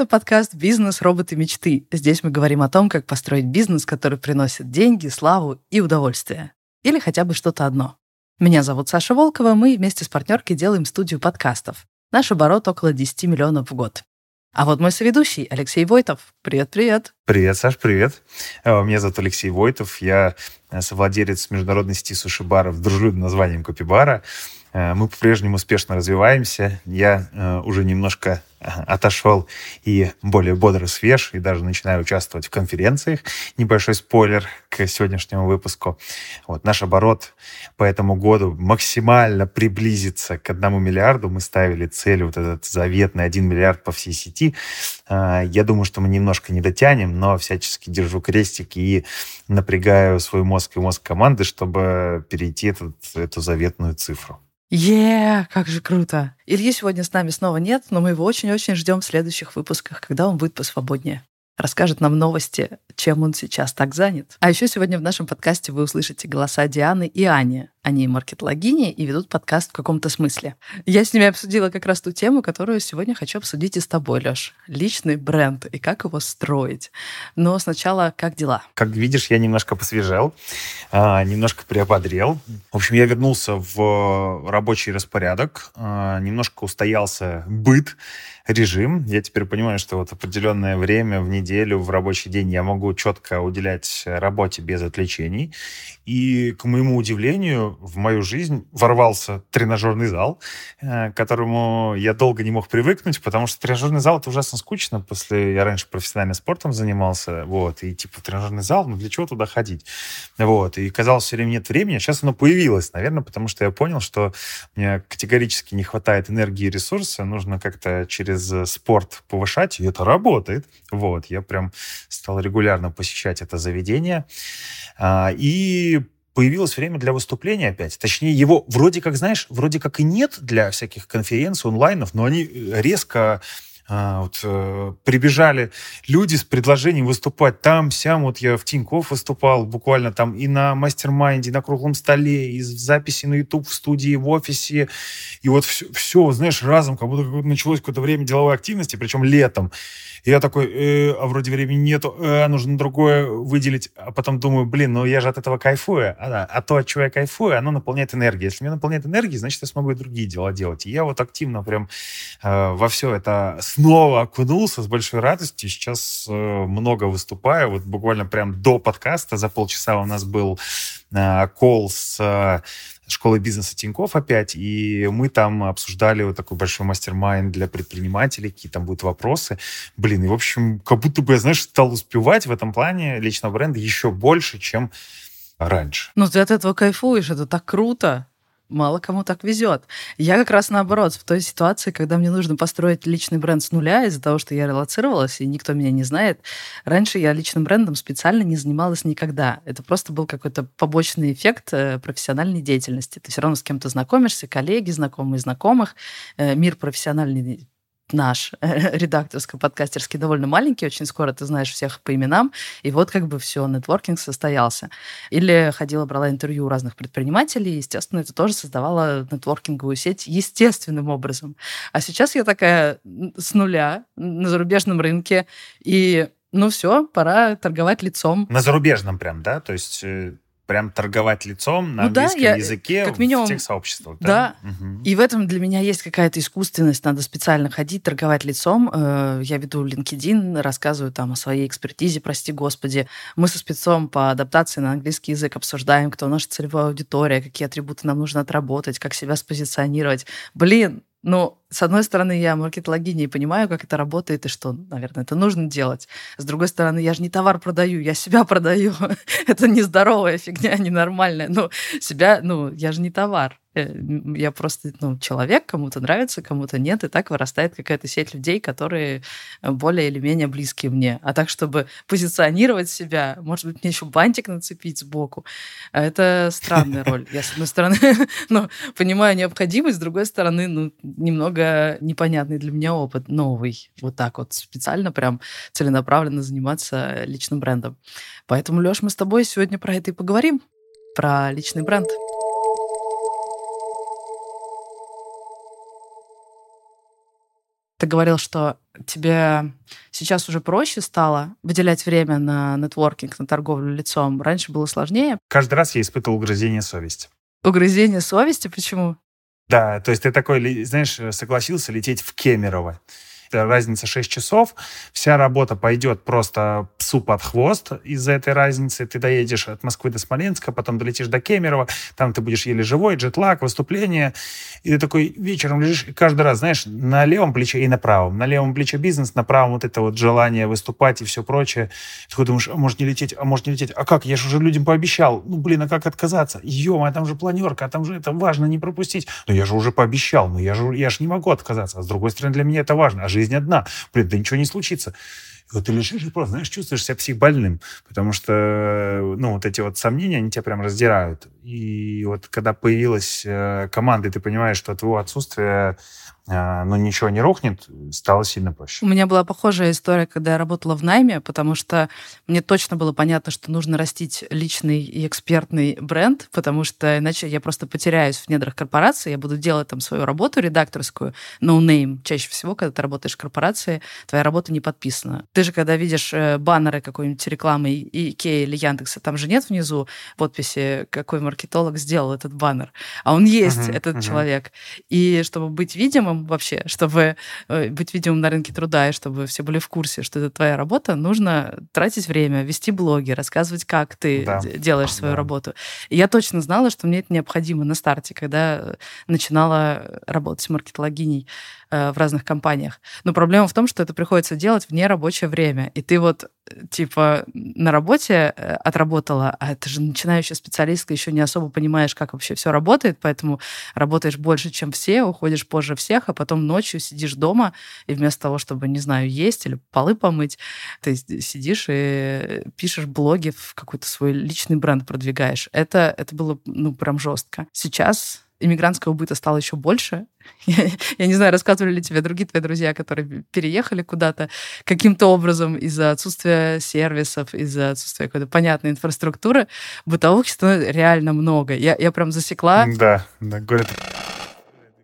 Это подкаст «Бизнес. Роботы. Мечты». Здесь мы говорим о том, как построить бизнес, который приносит деньги, славу и удовольствие. Или хотя бы что-то одно. Меня зовут Саша Волкова, мы вместе с партнеркой делаем студию подкастов. Наш оборот около 10 миллионов в год. А вот мой соведущий Алексей Войтов. Привет-привет. Привет, Саш, привет. Э, меня зовут Алексей Войтов. Я э, совладелец международной сети суши-баров дружелюбным названием Копибара. Э, мы по-прежнему успешно развиваемся. Я э, уже немножко отошел и более бодро свеж, и даже начинаю участвовать в конференциях. Небольшой спойлер к сегодняшнему выпуску. Вот, наш оборот по этому году максимально приблизится к одному миллиарду. Мы ставили цель вот этот заветный 1 миллиард по всей сети. Я думаю, что мы немножко не дотянем, но всячески держу крестик и напрягаю свой мозг и мозг команды, чтобы перейти этот, эту заветную цифру. Е, как же круто. Ильи сегодня с нами снова нет, но мы его очень-очень ждем в следующих выпусках, когда он будет посвободнее расскажет нам новости, чем он сейчас так занят. А еще сегодня в нашем подкасте вы услышите голоса Дианы и Ани. Они маркетологини и ведут подкаст в каком-то смысле. Я с ними обсудила как раз ту тему, которую сегодня хочу обсудить и с тобой, Леш. Личный бренд и как его строить. Но сначала, как дела? Как видишь, я немножко посвежел, а, немножко приободрел. В общем, я вернулся в рабочий распорядок, а, немножко устоялся быт, режим. Я теперь понимаю, что вот определенное время в неделю, в рабочий день я могу четко уделять работе без отвлечений. И, к моему удивлению, в мою жизнь ворвался тренажерный зал, э, к которому я долго не мог привыкнуть, потому что тренажерный зал — это ужасно скучно. После я раньше профессионально спортом занимался, вот, и типа тренажерный зал, ну для чего туда ходить? Вот, и казалось, все время нет времени, а сейчас оно появилось, наверное, потому что я понял, что мне категорически не хватает энергии и ресурса, нужно как-то через спорт повышать, и это работает. Вот, я прям стал регулярно посещать это заведение. А, и появилось время для выступления опять. Точнее, его вроде как, знаешь, вроде как и нет для всяких конференций, онлайнов, но они резко а, вот, э, прибежали люди с предложением выступать там, сям. Вот я в Тинькофф выступал буквально там и на mastermind е, и на круглом столе, и в записи на YouTube, в студии, в офисе. И вот все, все знаешь, разом, как будто началось какое-то время деловой активности, причем летом. И я такой, э, а вроде времени нету, э, нужно другое выделить. А потом думаю, блин, ну я же от этого кайфую. А, а то, от чего я кайфую, оно наполняет энергией. Если меня наполняет энергией, значит, я смогу и другие дела делать. И я вот активно прям э, во все это снова окунулся с большой радостью. Сейчас э, много выступаю. Вот буквально прям до подкаста за полчаса у нас был э, кол с э, школы бизнеса Тиньков опять, и мы там обсуждали вот такой большой мастер-майнд для предпринимателей, какие там будут вопросы. Блин, и, в общем, как будто бы, знаешь, стал успевать в этом плане личного бренда еще больше, чем раньше. Ну, ты от этого кайфуешь, это так круто мало кому так везет. Я как раз наоборот, в той ситуации, когда мне нужно построить личный бренд с нуля из-за того, что я релацировалась, и никто меня не знает. Раньше я личным брендом специально не занималась никогда. Это просто был какой-то побочный эффект э, профессиональной деятельности. Ты все равно с кем-то знакомишься, коллеги, знакомые знакомых. Э, мир профессиональный наш редакторско-подкастерский довольно маленький, очень скоро ты знаешь всех по именам, и вот как бы все, нетворкинг состоялся. Или ходила, брала интервью у разных предпринимателей, и, естественно, это тоже создавало нетворкинговую сеть естественным образом. А сейчас я такая с нуля на зарубежном рынке, и ну все, пора торговать лицом. На зарубежном прям, да? То есть э, прям торговать лицом на ну, английском да, я, языке как минимум, в тех сообществах. Да. да. Угу. И в этом для меня есть какая-то искусственность. Надо специально ходить, торговать лицом. Э, я веду LinkedIn, рассказываю там о своей экспертизе, прости господи. Мы со спецом по адаптации на английский язык обсуждаем, кто наша целевая аудитория, какие атрибуты нам нужно отработать, как себя спозиционировать. Блин, ну, с одной стороны, я маркетологиня и понимаю, как это работает и что, наверное, это нужно делать. С другой стороны, я же не товар продаю, я себя продаю. это нездоровая фигня, ненормальная. Ну, себя, ну, я же не товар. Э, я просто ну, человек, кому-то нравится, кому-то нет, и так вырастает какая-то сеть людей, которые более или менее близкие мне. А так, чтобы позиционировать себя, может быть, мне еще бантик нацепить сбоку, это странная роль. Я, с одной стороны, ну, понимаю необходимость, с другой стороны, ну, немного немного непонятный для меня опыт, новый. Вот так вот специально прям целенаправленно заниматься личным брендом. Поэтому, Леш, мы с тобой сегодня про это и поговорим, про личный бренд. Ты говорил, что тебе сейчас уже проще стало выделять время на нетворкинг, на торговлю лицом. Раньше было сложнее. Каждый раз я испытывал угрызение совести. Угрызение совести? Почему? Да, то есть ты такой, знаешь, согласился лететь в Кемерово разница 6 часов, вся работа пойдет просто псу под хвост из-за этой разницы. Ты доедешь от Москвы до Смоленска, потом долетишь до Кемерово, там ты будешь еле живой, джетлаг, выступление. И ты такой вечером лежишь, и каждый раз, знаешь, на левом плече и на правом. На левом плече бизнес, на правом вот это вот желание выступать и все прочее. Ты такой думаешь, а может не лететь, а может не лететь. А как? Я же уже людям пообещал. Ну, блин, а как отказаться? ё а там же планерка, а там же это важно не пропустить. Но я же уже пообещал, но я же, я же не могу отказаться. А с другой стороны, для меня это важно. А жизнь одна. Блин, да ничего не случится. И вот ты лежишь и просто, знаешь, чувствуешь себя психбольным, потому что, ну, вот эти вот сомнения, они тебя прям раздирают. И вот когда появилась э, команда, и ты понимаешь, что от твоего отсутствия но ничего не рухнет, стало сильно проще. У меня была похожая история, когда я работала в найме, потому что мне точно было понятно, что нужно растить личный и экспертный бренд, потому что иначе я просто потеряюсь в недрах корпорации, я буду делать там свою работу редакторскую, no name. Чаще всего, когда ты работаешь в корпорации, твоя работа не подписана. Ты же, когда видишь э, баннеры какой-нибудь рекламы Икеи или Яндекса, там же нет внизу подписи, какой маркетолог сделал этот баннер. А он есть, uh-huh, этот uh-huh. человек. И чтобы быть видимым, вообще, чтобы э, быть видимым на рынке труда, и чтобы все были в курсе, что это твоя работа, нужно тратить время, вести блоги, рассказывать, как ты да. делаешь свою да. работу. И я точно знала, что мне это необходимо на старте, когда начинала работать с маркетологиней. Э, в разных компаниях. Но проблема в том, что это приходится делать в нерабочее время. И ты вот, э, типа, на работе э, отработала, а это же начинающая специалистка, еще не особо понимаешь, как вообще все работает, поэтому работаешь больше, чем все, уходишь позже всех, а потом ночью сидишь дома, и вместо того, чтобы, не знаю, есть или полы помыть, ты сидишь и пишешь блоги, в какой-то свой личный бренд продвигаешь. Это, это было, ну, прям жестко. Сейчас иммигрантского быта стало еще больше. Я, я не знаю, рассказывали ли тебе другие твои друзья, которые переехали куда-то каким-то образом из-за отсутствия сервисов, из-за отсутствия какой-то понятной инфраструктуры, бытовых становится реально много. Я, я прям засекла. Да, да, говорят,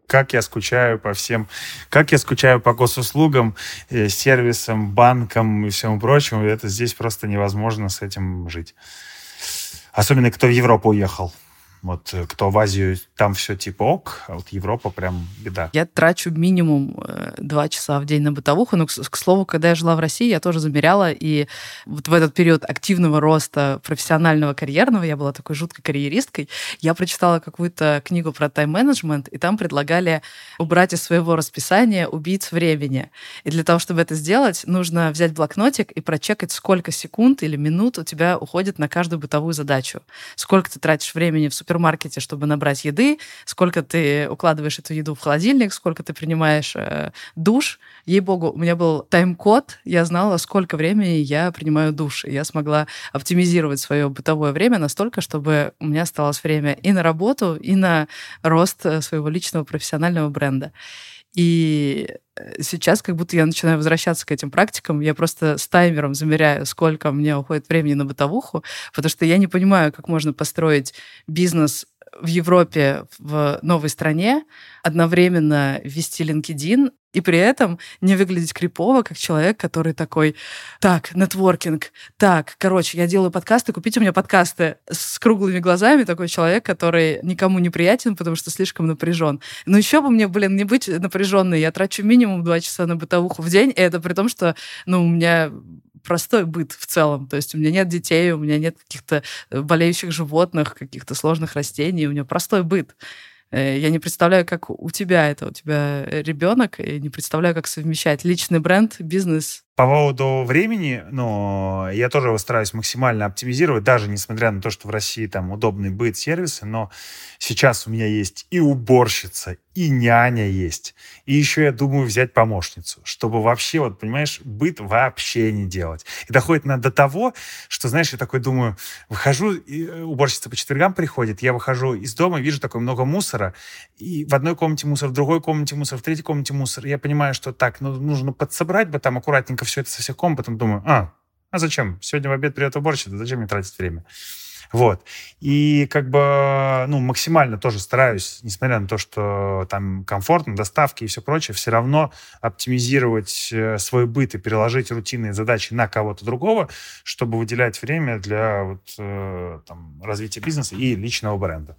как я скучаю по всем, как я скучаю по госуслугам, э, сервисам, банкам и всему прочему. Это здесь просто невозможно с этим жить. Особенно кто в Европу уехал. Вот э, кто в Азию, там все типа ок, а вот Европа прям беда. Я трачу минимум э, два часа в день на бытовуху. Но, к, к слову, когда я жила в России, я тоже замеряла. И вот в этот период активного роста профессионального, карьерного, я была такой жуткой карьеристкой, я прочитала какую-то книгу про тайм-менеджмент, и там предлагали убрать из своего расписания убийц времени. И для того, чтобы это сделать, нужно взять блокнотик и прочекать, сколько секунд или минут у тебя уходит на каждую бытовую задачу. Сколько ты тратишь времени в супермаркете, чтобы набрать еды, сколько ты укладываешь эту еду в холодильник, сколько ты принимаешь э, душ. Ей-богу, у меня был тайм-код, я знала, сколько времени я принимаю душ. И я смогла оптимизировать свое бытовое время настолько, чтобы у меня осталось время и на работу, и на рост э, своего личного профессионального бренда. И сейчас как будто я начинаю возвращаться к этим практикам. Я просто с таймером замеряю, сколько мне уходит времени на бытовуху, потому что я не понимаю, как можно построить бизнес в Европе, в новой стране, одновременно вести LinkedIn и при этом не выглядеть крипово, как человек, который такой, так, нетворкинг, так, короче, я делаю подкасты, купите у меня подкасты с круглыми глазами, такой человек, который никому не приятен, потому что слишком напряжен. Но еще бы мне, блин, не быть напряженной, я трачу минимум два часа на бытовуху в день, и это при том, что, ну, у меня простой быт в целом. То есть у меня нет детей, у меня нет каких-то э, болеющих животных, каких-то сложных растений, у меня простой быт. Э, я не представляю, как у тебя это, у тебя ребенок, и не представляю, как совмещать личный бренд, бизнес по поводу времени, ну, я тоже стараюсь максимально оптимизировать, даже несмотря на то, что в России там удобный быт, сервисы, но сейчас у меня есть и уборщица, и няня есть. И еще я думаю взять помощницу, чтобы вообще, вот, понимаешь, быт вообще не делать. И доходит на до того, что, знаешь, я такой думаю, выхожу, и э, уборщица по четвергам приходит, я выхожу из дома, вижу такое много мусора, и в одной комнате мусор, в другой комнате мусор, в третьей комнате мусор. Я понимаю, что так, ну, нужно подсобрать бы там аккуратненько все это со всех комнат, потом думаю, а, а зачем? Сегодня в обед придет уборщица, зачем мне тратить время? Вот. И как бы, ну, максимально тоже стараюсь, несмотря на то, что там комфортно, доставки и все прочее, все равно оптимизировать э, свой быт и переложить рутинные задачи на кого-то другого, чтобы выделять время для вот, э, там, развития бизнеса и личного бренда.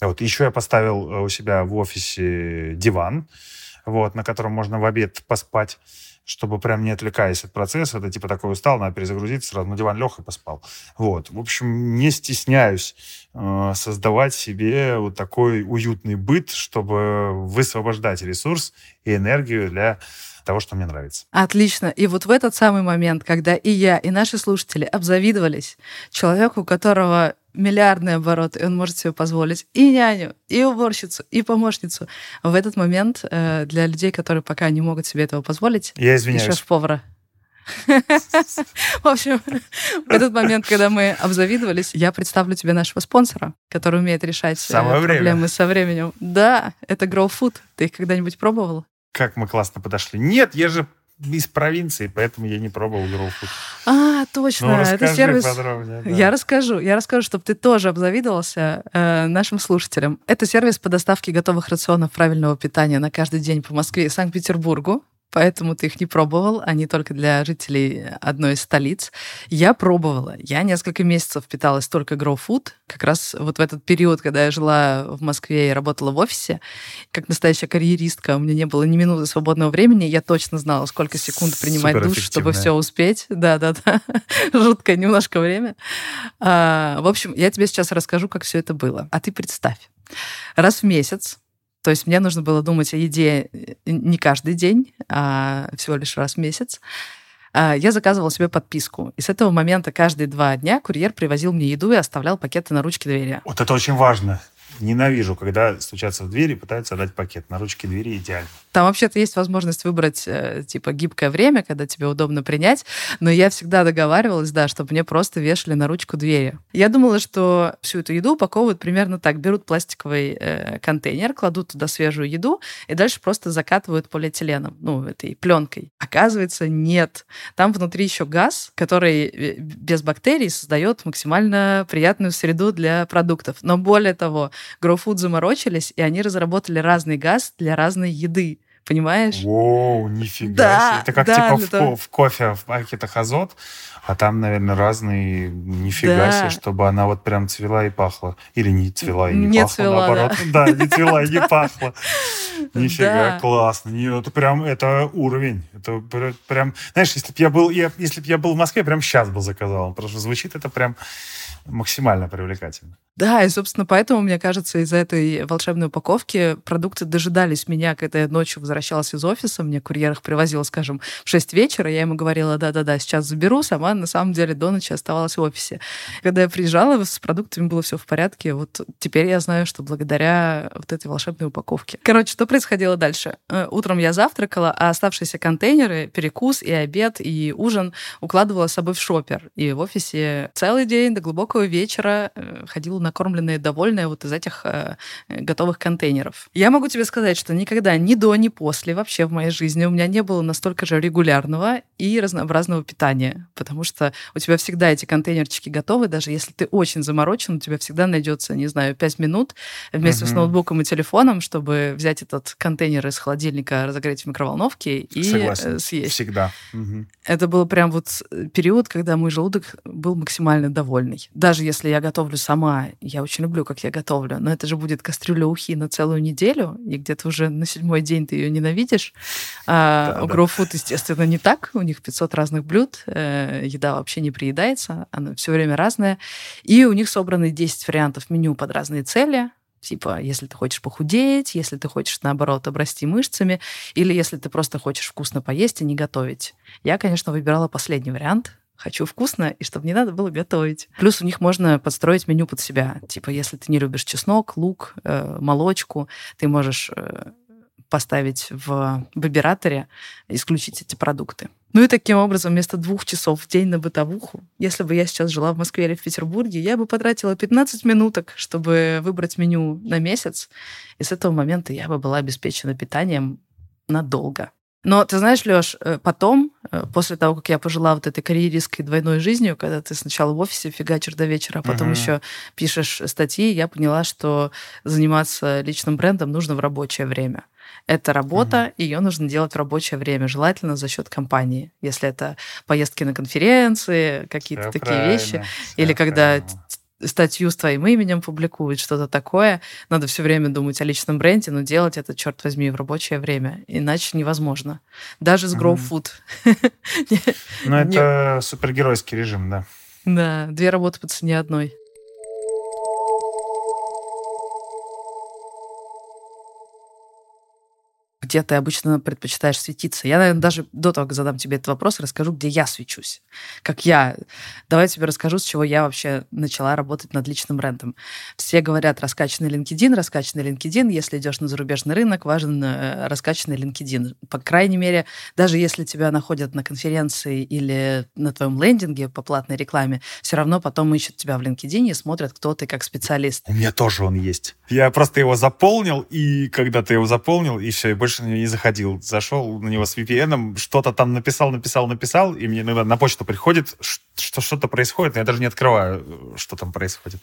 Вот. Еще я поставил э, у себя в офисе диван, вот, на котором можно в обед поспать чтобы прям не отвлекаясь от процесса, это типа такой устал, надо перезагрузиться, сразу на диван лег и поспал. Вот. В общем, не стесняюсь э, создавать себе вот такой уютный быт, чтобы высвобождать ресурс и энергию для того, что мне нравится. Отлично. И вот в этот самый момент, когда и я, и наши слушатели обзавидовались человеку, у которого миллиардный оборот, и он может себе позволить и няню, и уборщицу, и помощницу. В этот момент э, для людей, которые пока не могут себе этого позволить, я извиняюсь. и шеф-повара. В общем, в этот момент, когда мы обзавидовались, я представлю тебе нашего спонсора, который умеет решать э, Самое проблемы время. со временем. Да, это Grow Food. Ты их когда-нибудь пробовал? Как мы классно подошли. Нет, я же из провинции, поэтому я не пробовал Food. А, точно, Ну, это сервис. да. Я расскажу, я расскажу, чтобы ты тоже обзавидовался э, нашим слушателям. Это сервис по доставке готовых рационов правильного питания на каждый день по Москве и Санкт-Петербургу. Поэтому ты их не пробовал, они только для жителей одной из столиц. Я пробовала. Я несколько месяцев питалась только Grow Food. Как раз вот в этот период, когда я жила в Москве и работала в офисе, как настоящая карьеристка, у меня не было ни минуты свободного времени. Я точно знала, сколько секунд принимать душ, чтобы все успеть. Да-да-да. Жуткое немножко время. А, в общем, я тебе сейчас расскажу, как все это было. А ты представь. Раз в месяц то есть мне нужно было думать о еде э, не каждый день, а всего лишь раз в месяц. А, Я заказывала себе подписку. И с этого момента каждые два дня курьер привозил мне еду и оставлял пакеты на ручке двери. Вот это очень важно. Ненавижу, когда стучатся в дверь и пытаются отдать пакет. На ручке двери идеально. Там вообще-то есть возможность выбрать, э, типа, гибкое время, когда тебе удобно принять, но я всегда договаривалась, да, чтобы мне просто вешали на ручку двери. Я думала, что всю эту еду упаковывают примерно так. Берут пластиковый э, контейнер, кладут туда свежую еду и дальше просто закатывают полиэтиленом, ну, этой пленкой. Оказывается, нет. Там внутри еще газ, который э, без бактерий создает максимально приятную среду для продуктов. Но более того, GrowFood заморочились, и они разработали разный газ для разной еды. Понимаешь? Воу, нифига Да, себе. Это как да, типа для в, того- ко- в кофе в пакетах азот, а там, наверное, разные. Нифига Да. себе, чтобы она вот прям цвела и пахла. Или не цвела и не, Не пахла, цвела, наоборот. Да, не цвела и не пахла. Нифига, Да. классно. Не, Это прям, это уровень. Это пр- прям, знаешь, если бы я был, я- если бы я был в Москве, прям сейчас бы заказал. Потому что звучит это прям максимально привлекательно. Да, и, собственно, поэтому, мне кажется, из-за этой волшебной упаковки продукты дожидались меня, когда я ночью возвращалась из офиса. Мне курьер их привозил, скажем, в 6 вечера. Я ему говорила, да-да-да, сейчас заберу. Сама, на самом деле, до ночи оставалась в офисе. Когда я приезжала, с продуктами было все в порядке. Вот теперь я знаю, что благодаря вот этой волшебной упаковке. Короче, что происходило дальше? Э, Утром я завтракала, а оставшиеся контейнеры, перекус и обед, и ужин укладывала с собой в шопер. И в офисе целый день до глубокого вечера э, ходила накормленная и довольная вот из этих э, готовых контейнеров. Я могу тебе сказать, что никогда ни до, ни после вообще в моей жизни у меня не было настолько же регулярного и разнообразного питания, потому что у тебя всегда эти контейнерчики готовы, даже если ты очень заморочен, у тебя всегда найдется, не знаю, 5 минут вместе с Мгм. ноутбуком и телефоном, чтобы взять этот контейнер из холодильника, разогреть в микроволновке и Согласен. э, съесть. Всегда. Мгм. Это был прям вот период, когда мой желудок был максимально довольный. Даже если я готовлю сама, я очень люблю, как я готовлю, но это же будет кастрюля ухи на целую неделю, и где-то уже на седьмой день ты ее ненавидишь. А Да, у да. Grow Food, естественно, не так. У них 500 разных блюд, э, еда вообще не приедается, она все время разная. И у них собраны 10 вариантов меню под разные цели. Типа, если ты хочешь похудеть, если ты хочешь, наоборот, обрасти мышцами, или если ты просто хочешь вкусно поесть и не готовить. Я, конечно, выбирала последний вариант. Хочу вкусно, и чтобы не надо было готовить. Плюс у них можно подстроить меню под себя. Типа, если ты не любишь чеснок, лук, э, молочку, ты можешь э, поставить в выбираторе, исключить эти продукты. Ну и таким образом, вместо двух часов в день на бытовуху, если бы я сейчас жила в Москве или в Петербурге, я бы потратила 15 минуток, чтобы выбрать меню на месяц, и с этого момента я бы была обеспечена питанием надолго. Но ты знаешь, Лёш, э, потом, э, после того, как я пожила вот этой карьеристской двойной жизнью, когда ты сначала в офисе фигачишь до вечера, а потом uh-huh. еще пишешь статьи, я поняла, что заниматься личным брендом нужно в рабочее время. Это работа, угу. ее нужно делать в рабочее время, желательно за счет компании. Если это поездки на конференции, какие-то все такие вещи, или когда статью с твоим именем публикуют, что-то такое. Надо все время думать о личном бренде, но делать это, черт возьми, в рабочее время. Иначе невозможно. Даже с Grow Food. Ну, это супергеройский режим, да. Да, две работы по цене одной. Где ты обычно предпочитаешь светиться? Я, наверное, даже до того, как задам тебе этот вопрос, расскажу, где я свечусь. Как я. Давай я тебе расскажу, с чего я вообще начала работать над личным брендом. Все говорят, раскачанный LinkedIn, раскачанный LinkedIn. Если идешь на зарубежный рынок, важен э, раскачанный LinkedIn. По крайней мере, даже если тебя находят на конференции или на твоем лендинге по платной рекламе, все равно потом ищут тебя в LinkedIn и смотрят, кто ты как специалист. У меня тоже он есть. Я просто его заполнил, и когда ты его заполнил, и все, и больше на него не заходил. Зашел на него с VPN, что-то там написал, написал, написал, и мне иногда на почту приходит, что что-то происходит, но я даже не открываю, что там происходит.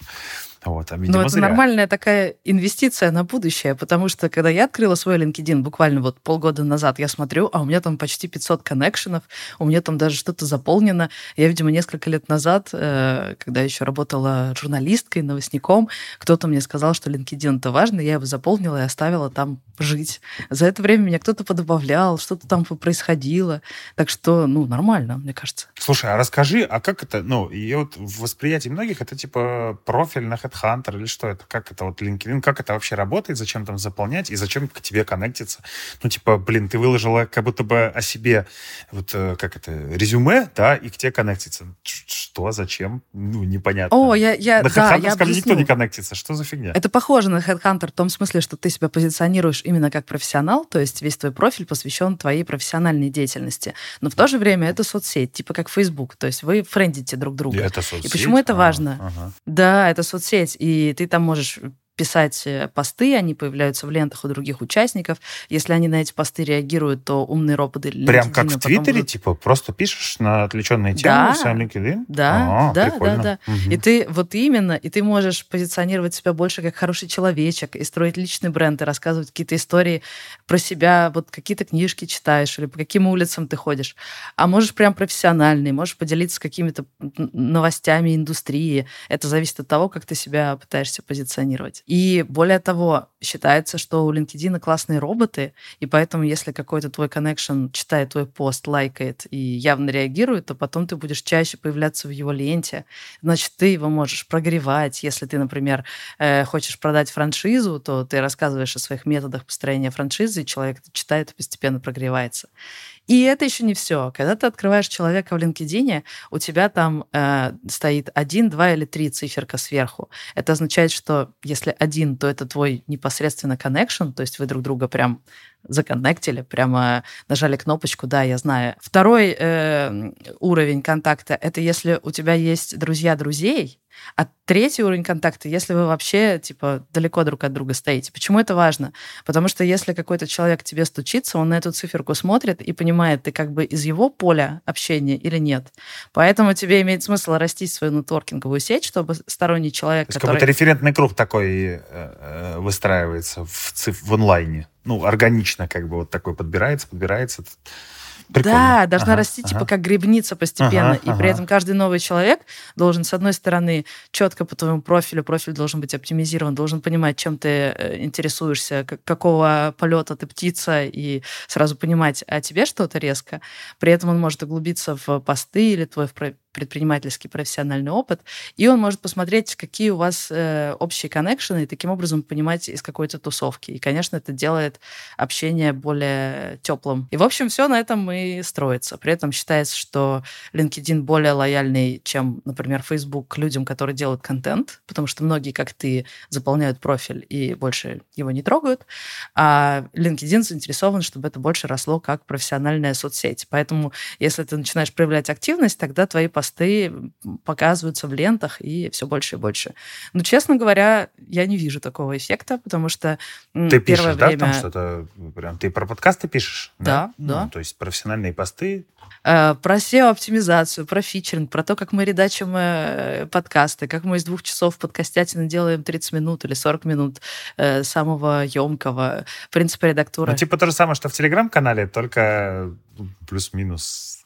Вот, а, видимо, Но это зря. нормальная такая инвестиция на будущее, потому что когда я открыла свой LinkedIn буквально вот полгода назад, я смотрю, а у меня там почти 500 коннекшенов, у меня там даже что-то заполнено. Я, видимо, несколько лет назад, э, когда еще работала журналисткой, новостником, кто-то мне сказал, что LinkedIn это важно, я его заполнила и оставила там жить. За это время меня кто-то подобавлял, что-то там происходило. Так что, ну, нормально, мне кажется. Слушай, а расскажи, а как это, ну, и вот в восприятии многих это типа профиль на Headhunter или что это? Как это вот LinkedIn? Как это вообще работает? Зачем там заполнять? И зачем к тебе коннектиться? Ну, типа, блин, ты выложила как будто бы о себе вот э, как это, резюме, да, и к тебе коннектиться. Что? Зачем? Ну, непонятно. О, я, я, на да, я объясню. никто не коннектится. Что за фигня? Это похоже на Headhunter в том смысле, что ты себя позиционируешь именно как профессионал, то есть весь твой профиль посвящен твоей профессиональной деятельности. Но в то же время это соцсеть, типа как Facebook. То есть вы френдите друг друга. И, это соцсеть? и почему это важно? Ага. Да, это соцсеть соцсеть, и ты там можешь писать э, посты, они появляются в лентах у других участников. Если они на эти посты реагируют, то умные роботы... Прям как в Твиттере, будут... типа, просто пишешь на отвлеченные темы да, в своем LinkedIn? Да, а, да, прикольно. да, да. Угу. И ты вот именно, и ты можешь позиционировать себя больше как хороший человечек, и строить личный бренд, и рассказывать какие-то истории про себя, вот какие-то книжки читаешь, или по каким улицам ты ходишь. А можешь прям профессиональный, можешь поделиться какими-то новостями индустрии. Это зависит от того, как ты себя пытаешься позиционировать. И более того, считается, что у LinkedIn классные роботы, и поэтому если какой-то твой connection читает твой пост, лайкает и явно реагирует, то потом ты будешь чаще появляться в его ленте. Значит, ты его можешь прогревать. Если ты, например, э, хочешь продать франшизу, то ты рассказываешь о своих методах построения франшизы, и человек читает и постепенно прогревается. И это еще не все. Когда ты открываешь человека в LinkedIn, у тебя там э, стоит один, два или три циферка сверху. Это означает, что если один, то это твой непосредственно connection, то есть вы друг друга прям законнектили, прямо нажали кнопочку, да, я знаю. Второй э, уровень контакта — это если у тебя есть друзья друзей, а третий уровень контакта, если вы вообще, типа, далеко друг от друга стоите. Почему это важно? Потому что если какой-то человек тебе стучится, он на эту циферку смотрит и понимает, ты как бы из его поля общения или нет. Поэтому тебе имеет смысл растить свою нетворкинговую сеть, чтобы сторонний человек, То есть который... как будто референтный круг такой э, э, выстраивается в, циф... в онлайне. Ну, органично как бы вот такой подбирается, подбирается. Прикольно. Да, должна ага, расти типа, ага. типа как грибница постепенно. Ага, и ага. при этом каждый новый человек должен, с одной стороны, четко по твоему профилю, профиль должен быть оптимизирован, должен понимать, чем ты э, интересуешься, какого полета ты птица, и сразу понимать о тебе что-то резко. При этом он может углубиться в посты или твой предпринимательский профессиональный опыт, и он может посмотреть, какие у вас э, общие коннекшены, и таким образом понимать из какой-то тусовки. И, конечно, это делает общение более теплым. И, в общем, все на этом и строится. При этом считается, что LinkedIn более лояльный, чем, например, Facebook к людям, которые делают контент, потому что многие, как ты, заполняют профиль и больше его не трогают, а LinkedIn заинтересован, чтобы это больше росло как профессиональная соцсеть. Поэтому, если ты начинаешь проявлять активность, тогда твои посты показываются в лентах и все больше и больше. Но, честно говоря, я не вижу такого эффекта, потому что Ты пишешь, время... да, там что-то прям... Ты про подкасты пишешь? Да, да. да. Ну, то есть профессиональные посты? Э, про SEO-оптимизацию, про фичеринг, про то, как мы редачим э, подкасты, как мы из двух часов подкастятины делаем 30 минут или 40 минут э, самого емкого принципа редактуры. Ну, типа то же самое, что в Телеграм-канале, только плюс-минус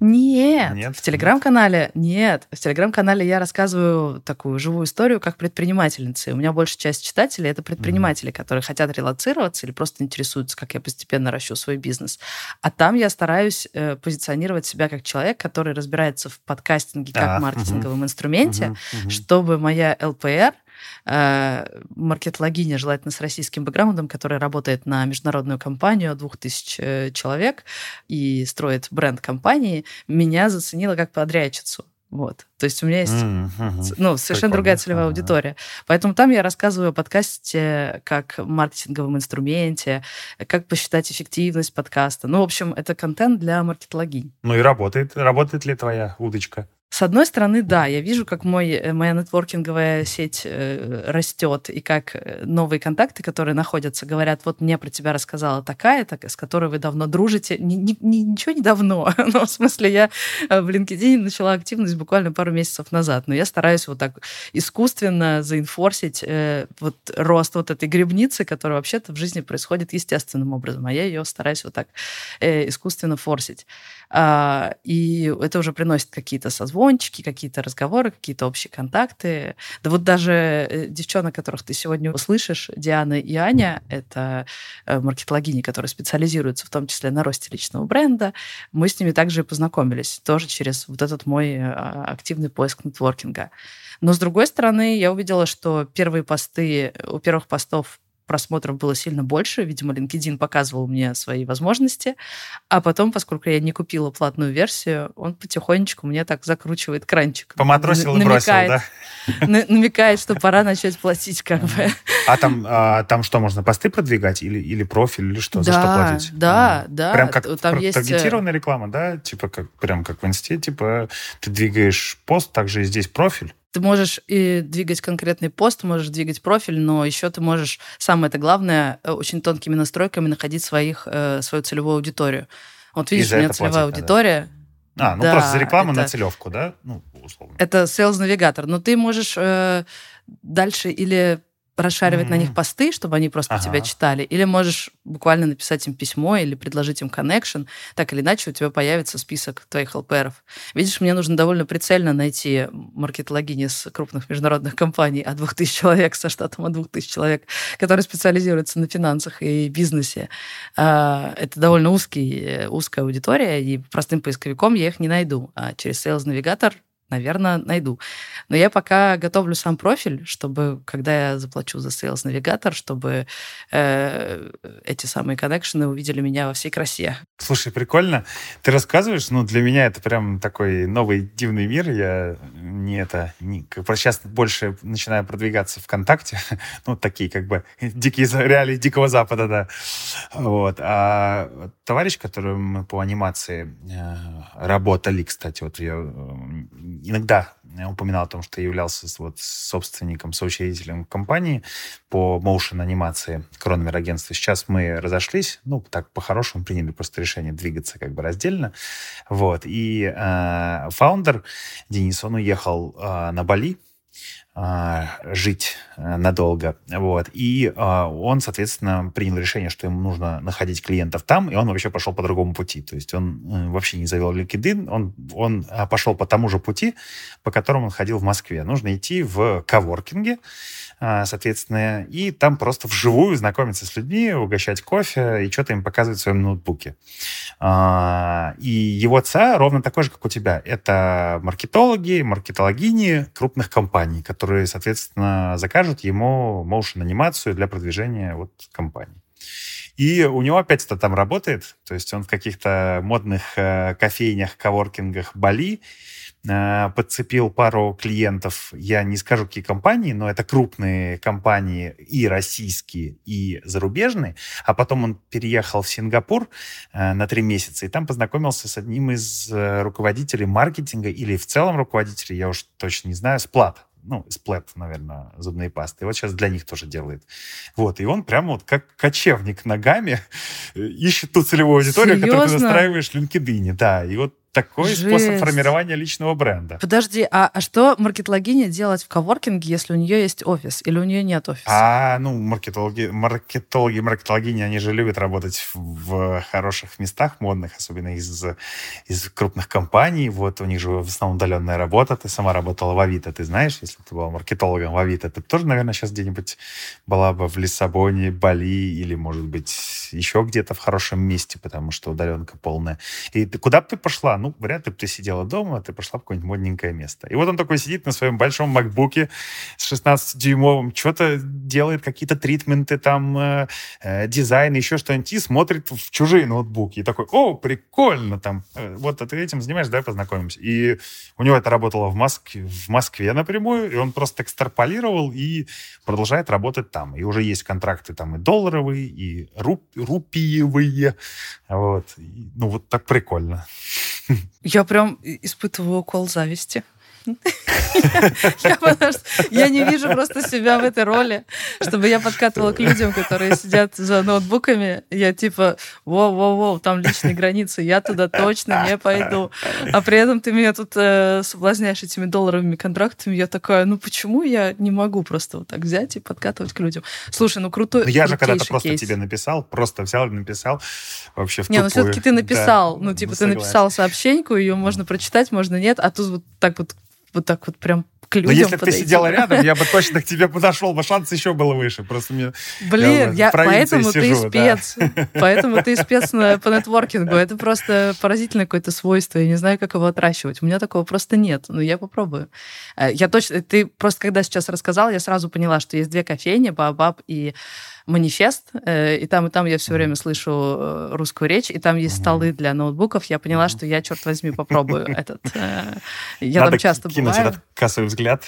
нет, нет, в телеграм-канале нет. В телеграм-канале я рассказываю такую живую историю как предпринимательница. И у меня большая часть читателей это предприниматели, mm-hmm. которые хотят релацироваться или просто интересуются, как я постепенно ращу свой бизнес. А там я стараюсь э, позиционировать себя как человек, который разбирается в подкастинге как а, маркетинговом mm-hmm. инструменте, mm-hmm. чтобы моя ЛПР маркетологиня, желательно с российским бэкграундом, которая работает на международную компанию 2000 э, человек и строит бренд компании, меня заценила как подрядчицу. Вот. То есть у меня есть mm-hmm. ну, совершенно Прикольно. другая целевая аудитория. Поэтому там я рассказываю о подкасте как маркетинговом инструменте, как посчитать эффективность подкаста. Ну, в общем, это контент для маркетологинь. Ну и работает. Работает ли твоя удочка? С одной стороны, да, я вижу, как мой, э, моя нетворкинговая сеть э, растет, и как э, новые контакты, которые находятся, говорят, вот мне про тебя рассказала такая, так, с которой вы давно дружите. Ни, ни, ни, ничего не давно. но в смысле, я в LinkedIn начала активность буквально пару месяцев назад, но я стараюсь вот так искусственно заинфорсить э, вот рост вот этой грибницы, которая вообще-то в жизни происходит естественным образом, а я ее стараюсь вот так э, искусственно форсить. А, и это уже приносит какие-то созвончики, какие-то разговоры, какие-то общие контакты. Да вот даже э, девчонок, которых ты сегодня услышишь, Диана и Аня, это э, маркетологини, которые специализируются в том числе на росте личного бренда, мы с ними также познакомились, тоже через вот этот мой э, активный поиск нетворкинга. Но с другой стороны, я увидела, что первые посты, у первых постов просмотров было сильно больше. Видимо, LinkedIn показывал мне свои возможности. А потом, поскольку я не купила платную версию, он потихонечку мне так закручивает кранчик. Поматросил и бросил, да? Намекает, что пора начать платить как бы. А там, а, там что, можно посты продвигать или, или профиль, или что? Да, За что платить? Да, да. Прям как там есть... Э, таргетированная реклама, да? Типа как, прям как в инсте, типа ты двигаешь пост, также и здесь профиль. Ты можешь и двигать конкретный пост, можешь двигать профиль, но еще ты можешь, самое это главное, э, очень тонкими настройками находить своих, э, свою целевую аудиторию. Вот видишь, у меня целевая платить, аудитория. Да. А, ну да, просто за рекламу это, на целевку, да? Ну, условно. Это sales навигатор. Но ты можешь э, дальше или расшаривать mm-hmm. на них посты, чтобы они просто ага. тебя читали, или можешь буквально написать им письмо или предложить им connection, так или иначе у тебя появится список твоих ЛПРов. Видишь, мне нужно довольно прицельно найти маркетологини с крупных международных компаний от 2000 человек, со штатом от 2000 человек, которые специализируются на финансах и бизнесе. А, это довольно узкий, узкая аудитория, и простым поисковиком я их не найду. А через Sales Navigator наверное, найду. Но я пока готовлю сам профиль, чтобы, когда я заплачу за Sales Navigator, чтобы э, эти самые коннекшены увидели меня во всей красе. Слушай, прикольно. Ты рассказываешь, ну, для меня это прям такой новый дивный мир. Я не это... Не, как, сейчас больше начинаю продвигаться ВКонтакте. ну, такие как бы дикие реалии Дикого Запада, да. Вот. А товарищ, которым мы по анимации э, работали, кстати, вот я иногда упоминал о том, что являлся вот собственником, соучредителем компании по motion анимации Кронмер агентства. Сейчас мы разошлись, ну, так по-хорошему приняли просто решение двигаться как бы раздельно. Вот. И э, фаундер Денис, он уехал э, на Бали, жить э, надолго. Вот. И а, он, соответственно, принял решение, что ему нужно находить клиентов там, и он вообще пошел по другому пути. То есть он э, вообще не завел LinkedIn, он, он а, пошел по тому же пути, по которому он ходил в Москве. Нужно идти в коворкинге, а, соответственно, и там просто вживую знакомиться с людьми, угощать кофе и что-то им показывать в своем ноутбуке. А, и его ЦА ровно такой же, как у тебя. Это маркетологи, маркетологини крупных компаний, которые, соответственно, закажут ему моушен-анимацию для продвижения вот компании. И у него опять это там работает, то есть он в каких-то модных э, кофейнях, коворкингах Бали подцепил пару клиентов, я не скажу, какие компании, но это крупные компании и российские, и зарубежные, а потом он переехал в Сингапур э, на три месяца, и там познакомился с одним из э, руководителей маркетинга или в целом руководителей, я уж точно не знаю, Сплат ну, сплэт, наверное, зубные пасты. И вот сейчас для них тоже делает. Вот, и он прямо вот как кочевник ногами ищет ту целевую аудиторию, Серьезно? которую ты настраиваешь в LinkedIn. Да, и вот такой Жесть. способ формирования личного бренда. Подожди, а, а что маркетологиня делать в коворкинге, если у нее есть офис или у нее нет офиса? А, ну, маркетологи, маркетологи, маркетологини, они же любят работать в хороших местах модных, особенно из, из крупных компаний. Вот у них же в основном удаленная работа. Ты сама работала в Авито, ты знаешь, если ты была маркетологом в Авито, ты тоже, наверное, сейчас где-нибудь была бы в Лиссабоне, Бали или, может быть, еще где-то в хорошем месте, потому что удаленка полная. И ты, куда бы ты пошла? Ну, вряд ли бы ты сидела дома, ты пошла в какое-нибудь модненькое место. И вот он такой сидит на своем большом макбуке с 16-дюймовым, что-то делает, какие-то тритменты, там, э, э, дизайн, еще что-нибудь, и смотрит в чужие ноутбуки. И такой, о, прикольно, там, э, вот ты этим занимаешься, давай познакомимся. И у него это работало в Москве, в Москве напрямую, и он просто экстраполировал и продолжает работать там. И уже есть контракты там и долларовые, и руп, рупиевые. Вот. И, ну, вот так прикольно. Я прям испытываю укол зависти. Я, не вижу просто себя в этой роли, чтобы я подкатывала к людям, которые сидят за ноутбуками. Я типа, воу-воу-воу, там личные границы, я туда точно не пойду. А при этом ты меня тут э, соблазняешь этими долларовыми контрактами. Я такая, ну почему я не могу просто вот так взять и подкатывать к людям? Слушай, ну крутой Ну, я же когда-то просто тебе написал, просто взял и написал вообще в Не, ну все-таки ты написал. Ну, типа, ты согласен. написал сообщеньку, ее можно прочитать, можно нет, а тут вот так вот, вот так вот прям к Но людям если бы ты сидела рядом, я бы точно к тебе подошел, бы шанс еще было выше. Просто мне... Блин, я, провинции поэтому ты сижу, да. спец. Поэтому ты спец на- по нетворкингу. Это просто поразительное какое-то свойство. Я не знаю, как его отращивать. У меня такого просто нет. Но я попробую. Э, Я точно... Ты просто когда сейчас рассказал, я сразу поняла, что есть две кофейни, Баобаб и Манифест. Э, И там, и там я все время слышу э, русскую речь, и там есть столы для ноутбуков. Я поняла, что я, черт возьми, попробую этот. э, Я Надо там часто кинуть бываю. этот кассовый взгляд,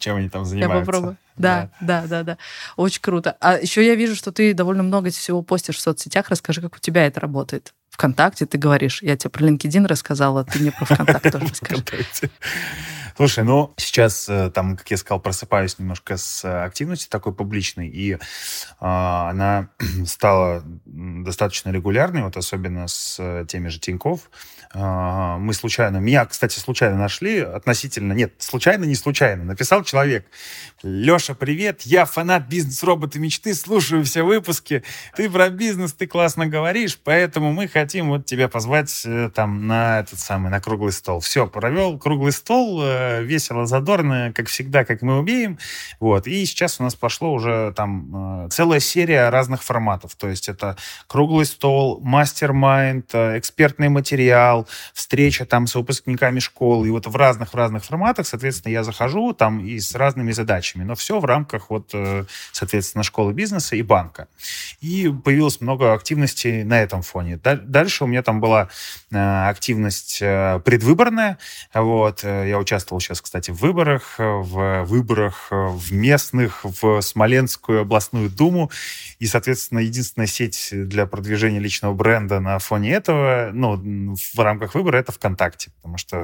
чем они там Я занимаются. попробую. Да, да, да, да. Очень круто. А еще я вижу, что ты довольно много всего постишь в соцсетях. Расскажи, как у тебя это работает. ВКонтакте ты говоришь. Я тебе про LinkedIn рассказала, ты мне про ВКонтакте тоже расскажи. Слушай, ну, сейчас, э, там, как я сказал, просыпаюсь немножко с э, активностью такой публичной, и а, она стала достаточно регулярной, вот особенно с э, теми же Тиньков. А, мы случайно, меня, кстати, случайно нашли относительно, нет, случайно, не случайно, написал человек, Леша, привет, я фанат бизнес-робота мечты, слушаю все выпуски, ты про бизнес, ты классно говоришь, поэтому мы хотим вот тебя позвать э, там на этот самый, на круглый стол. Все, провел круглый стол, э, весело, задорно, как всегда, как мы умеем. Вот. И сейчас у нас пошло уже там э, целая серия разных форматов. То есть это круглый стол, мастер-майнд, э, экспертный материал, встреча там с выпускниками школы. И вот в разных, в разных форматах, соответственно, я захожу там и с разными задачами. Но все в рамках вот, э, соответственно, школы бизнеса и банка. И появилось много активности на этом фоне. Даль- Дальше у меня там была активность предвыборная. Вот. Я участвовал сейчас, кстати, в выборах, э, в выборах э, в местных, в Смоленскую областную думу. И, соответственно, единственная сеть для продвижения личного бренда на фоне этого, ну, в рамках выбора, это ВКонтакте, потому что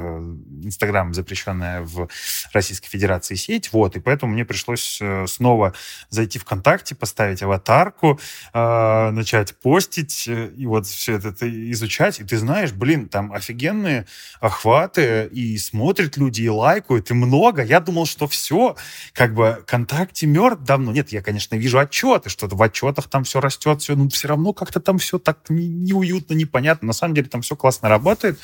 Инстаграм запрещенная в Российской Федерации сеть, вот, и поэтому мне пришлось э, снова зайти ВКонтакте, поставить аватарку, начать постить, и вот все это изучать, и ты знаешь, блин, там офигенные охваты, и смотрят люди, и лайкают, и много. Я думал, что все, как бы ВКонтакте мертв давно. Нет, я, конечно, вижу отчеты, что в отчетах там все растет, все, но все равно как-то там все так не- неуютно, непонятно. На самом деле там все классно работает,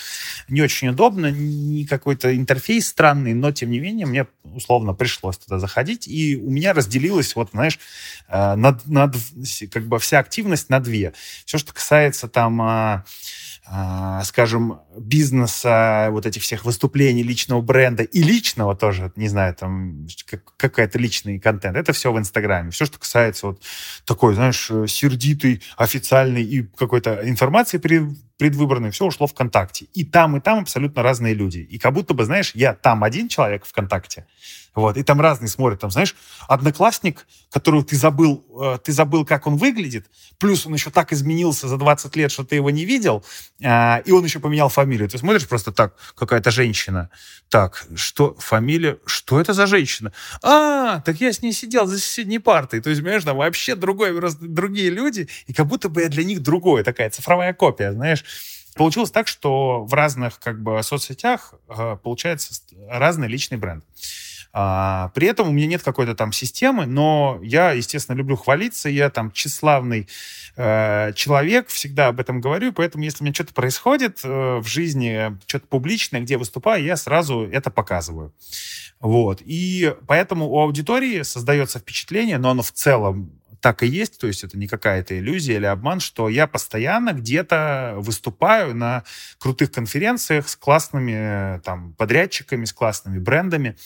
не очень удобно, не какой-то интерфейс странный, но тем не менее мне условно пришлось туда заходить, и у меня разделилось, вот, знаешь, э, на, на дв- как бы вся активность на две. Все, что касается там а, скажем, бизнеса, вот этих всех выступлений личного бренда и личного тоже, не знаю, там как- какая-то личный контент, это все в Инстаграме. Все, что касается вот такой, знаешь, э, сердитый, официальной и какой-то информации при- предвыборные, все ушло ВКонтакте. И там, и там абсолютно разные люди. И как будто бы, знаешь, я там один человек ВКонтакте, вот, и там разные смотрят, там, знаешь, одноклассник, которого ты забыл, э, ты забыл, как он выглядит, плюс он еще так изменился за 20 лет, что ты его не видел, э, и он еще поменял фамилию. Ты смотришь просто так, какая-то женщина, так, что, фамилия, что это за женщина? А, так я с ней сидел за соседней партой. То есть, понимаешь, там вообще другой, другие люди, и как будто бы я для них другой, такая цифровая копия, знаешь. Получилось так, что в разных как бы соцсетях э, получается разный личный бренд. А, при этом у меня нет какой-то там системы, но я, естественно, люблю хвалиться, я там тщеславный э, человек, всегда об этом говорю, поэтому если у меня что-то происходит э, в жизни, что-то публичное, где выступаю, я сразу это показываю. Вот. И поэтому у аудитории создается впечатление, но оно в целом так и есть, то есть это не какая-то иллюзия или обман, что я постоянно где-то выступаю на крутых конференциях с классными там подрядчиками, с классными брендами,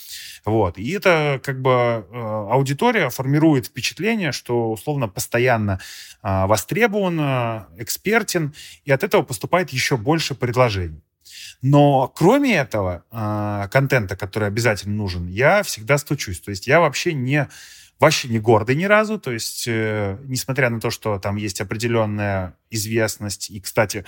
вот. И это как бы э, аудитория формирует впечатление, что условно постоянно э, востребован, экспертен, и от этого поступает еще больше предложений. Но кроме этого э, контента, который обязательно нужен, я всегда стучусь. То есть я вообще не вообще не гордый ни разу, то есть, э, несмотря на то, что там есть определенная известность, и, кстати,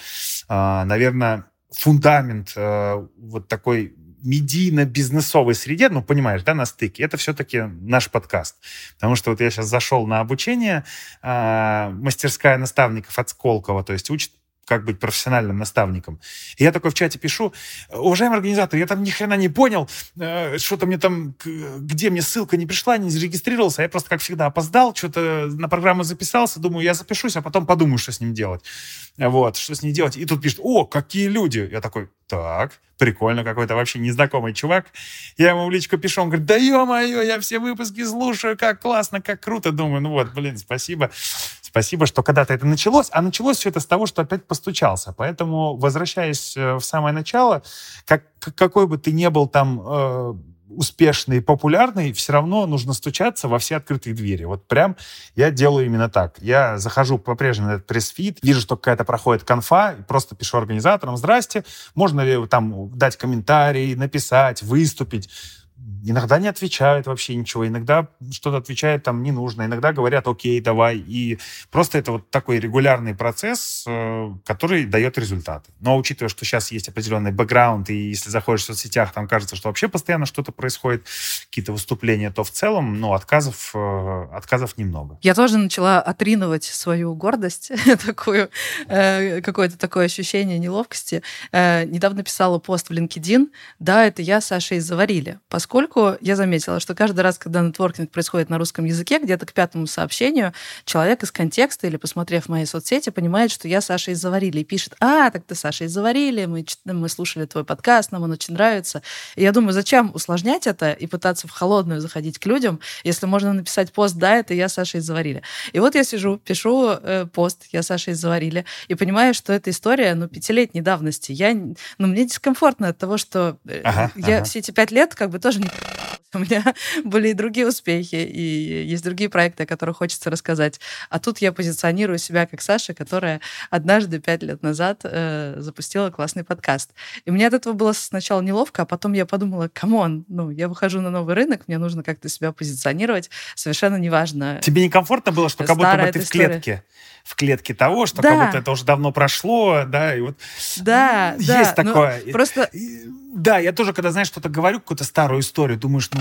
э, наверное, фундамент э, вот такой медийно-бизнесовой среде, ну, понимаешь, да, на стыке, это все-таки наш подкаст. Потому что вот я сейчас зашел на обучение, э, мастерская наставников от Сколково, то есть учит как быть профессиональным наставником. И я такой в чате пишу, уважаемый организатор, я там ни хрена не понял, э, что-то мне там, где мне ссылка не пришла, не зарегистрировался, я просто, как всегда, опоздал, что-то на программу записался, думаю, я запишусь, а потом подумаю, что с ним делать. Вот, что с ним делать. И тут пишет, о, какие люди. Я такой, так, прикольно, какой-то вообще незнакомый чувак. Я ему в личку пишу, он говорит, да ё-моё, я все выпуски слушаю, как классно, как круто. Думаю, ну вот, блин, спасибо. Спасибо, что когда-то это началось, а началось все это с того, что опять постучался. Поэтому, возвращаясь э, в самое начало, как, какой бы ты ни был там э, успешный популярный, все равно нужно стучаться во все открытые двери. Вот прям я делаю именно так. Я захожу по-прежнему на этот пресс-фит, вижу, что какая-то проходит конфа, и просто пишу организаторам, здрасте, можно ли там дать комментарий, написать, выступить иногда не отвечают вообще ничего, иногда что-то отвечают там не нужно, иногда говорят, окей, давай. И просто это вот такой регулярный процесс, э, который дает результаты. Но учитывая, что сейчас есть определенный бэкграунд, и если заходишь в соцсетях, там кажется, что вообще постоянно что-то происходит, какие-то выступления, то в целом, ну, отказов, э, отказов немного. Я тоже начала отринывать свою гордость, такую, э, какое-то такое ощущение неловкости. Недавно писала пост в LinkedIn, да, это я, Саша, из Заварили, поскольку я заметила, что каждый раз, когда нетворкинг происходит на русском языке, где-то к пятому сообщению человек из контекста или посмотрев мои соцсети, понимает, что я Саша из Заварили, и пишет, а, так ты Саша из Заварили, мы, мы слушали твой подкаст, нам он очень нравится. И я думаю, зачем усложнять это и пытаться в холодную заходить к людям, если можно написать пост, да, это я Саша из Заварили. И вот я сижу, пишу э, пост, я Саша из Заварили, и понимаю, что эта история, ну, пятилетней давности. Я, ну, мне дискомфортно от того, что э, ага, я ага. все эти пять лет как бы тоже тоже не у меня были и другие успехи, и есть другие проекты, о которых хочется рассказать. А тут я позиционирую себя как Саша, которая однажды, пять лет назад, э, запустила классный подкаст. И мне от этого было сначала неловко, а потом я подумала, come on, ну, я выхожу на новый рынок, мне нужно как-то себя позиционировать, совершенно неважно. Тебе некомфортно было, что как будто бы ты в клетке? в клетке того, что да. как будто это уже давно прошло, да, и вот да, есть да, такое. Просто да, я тоже, когда, знаешь, что-то говорю, какую-то старую историю, думаешь, ну,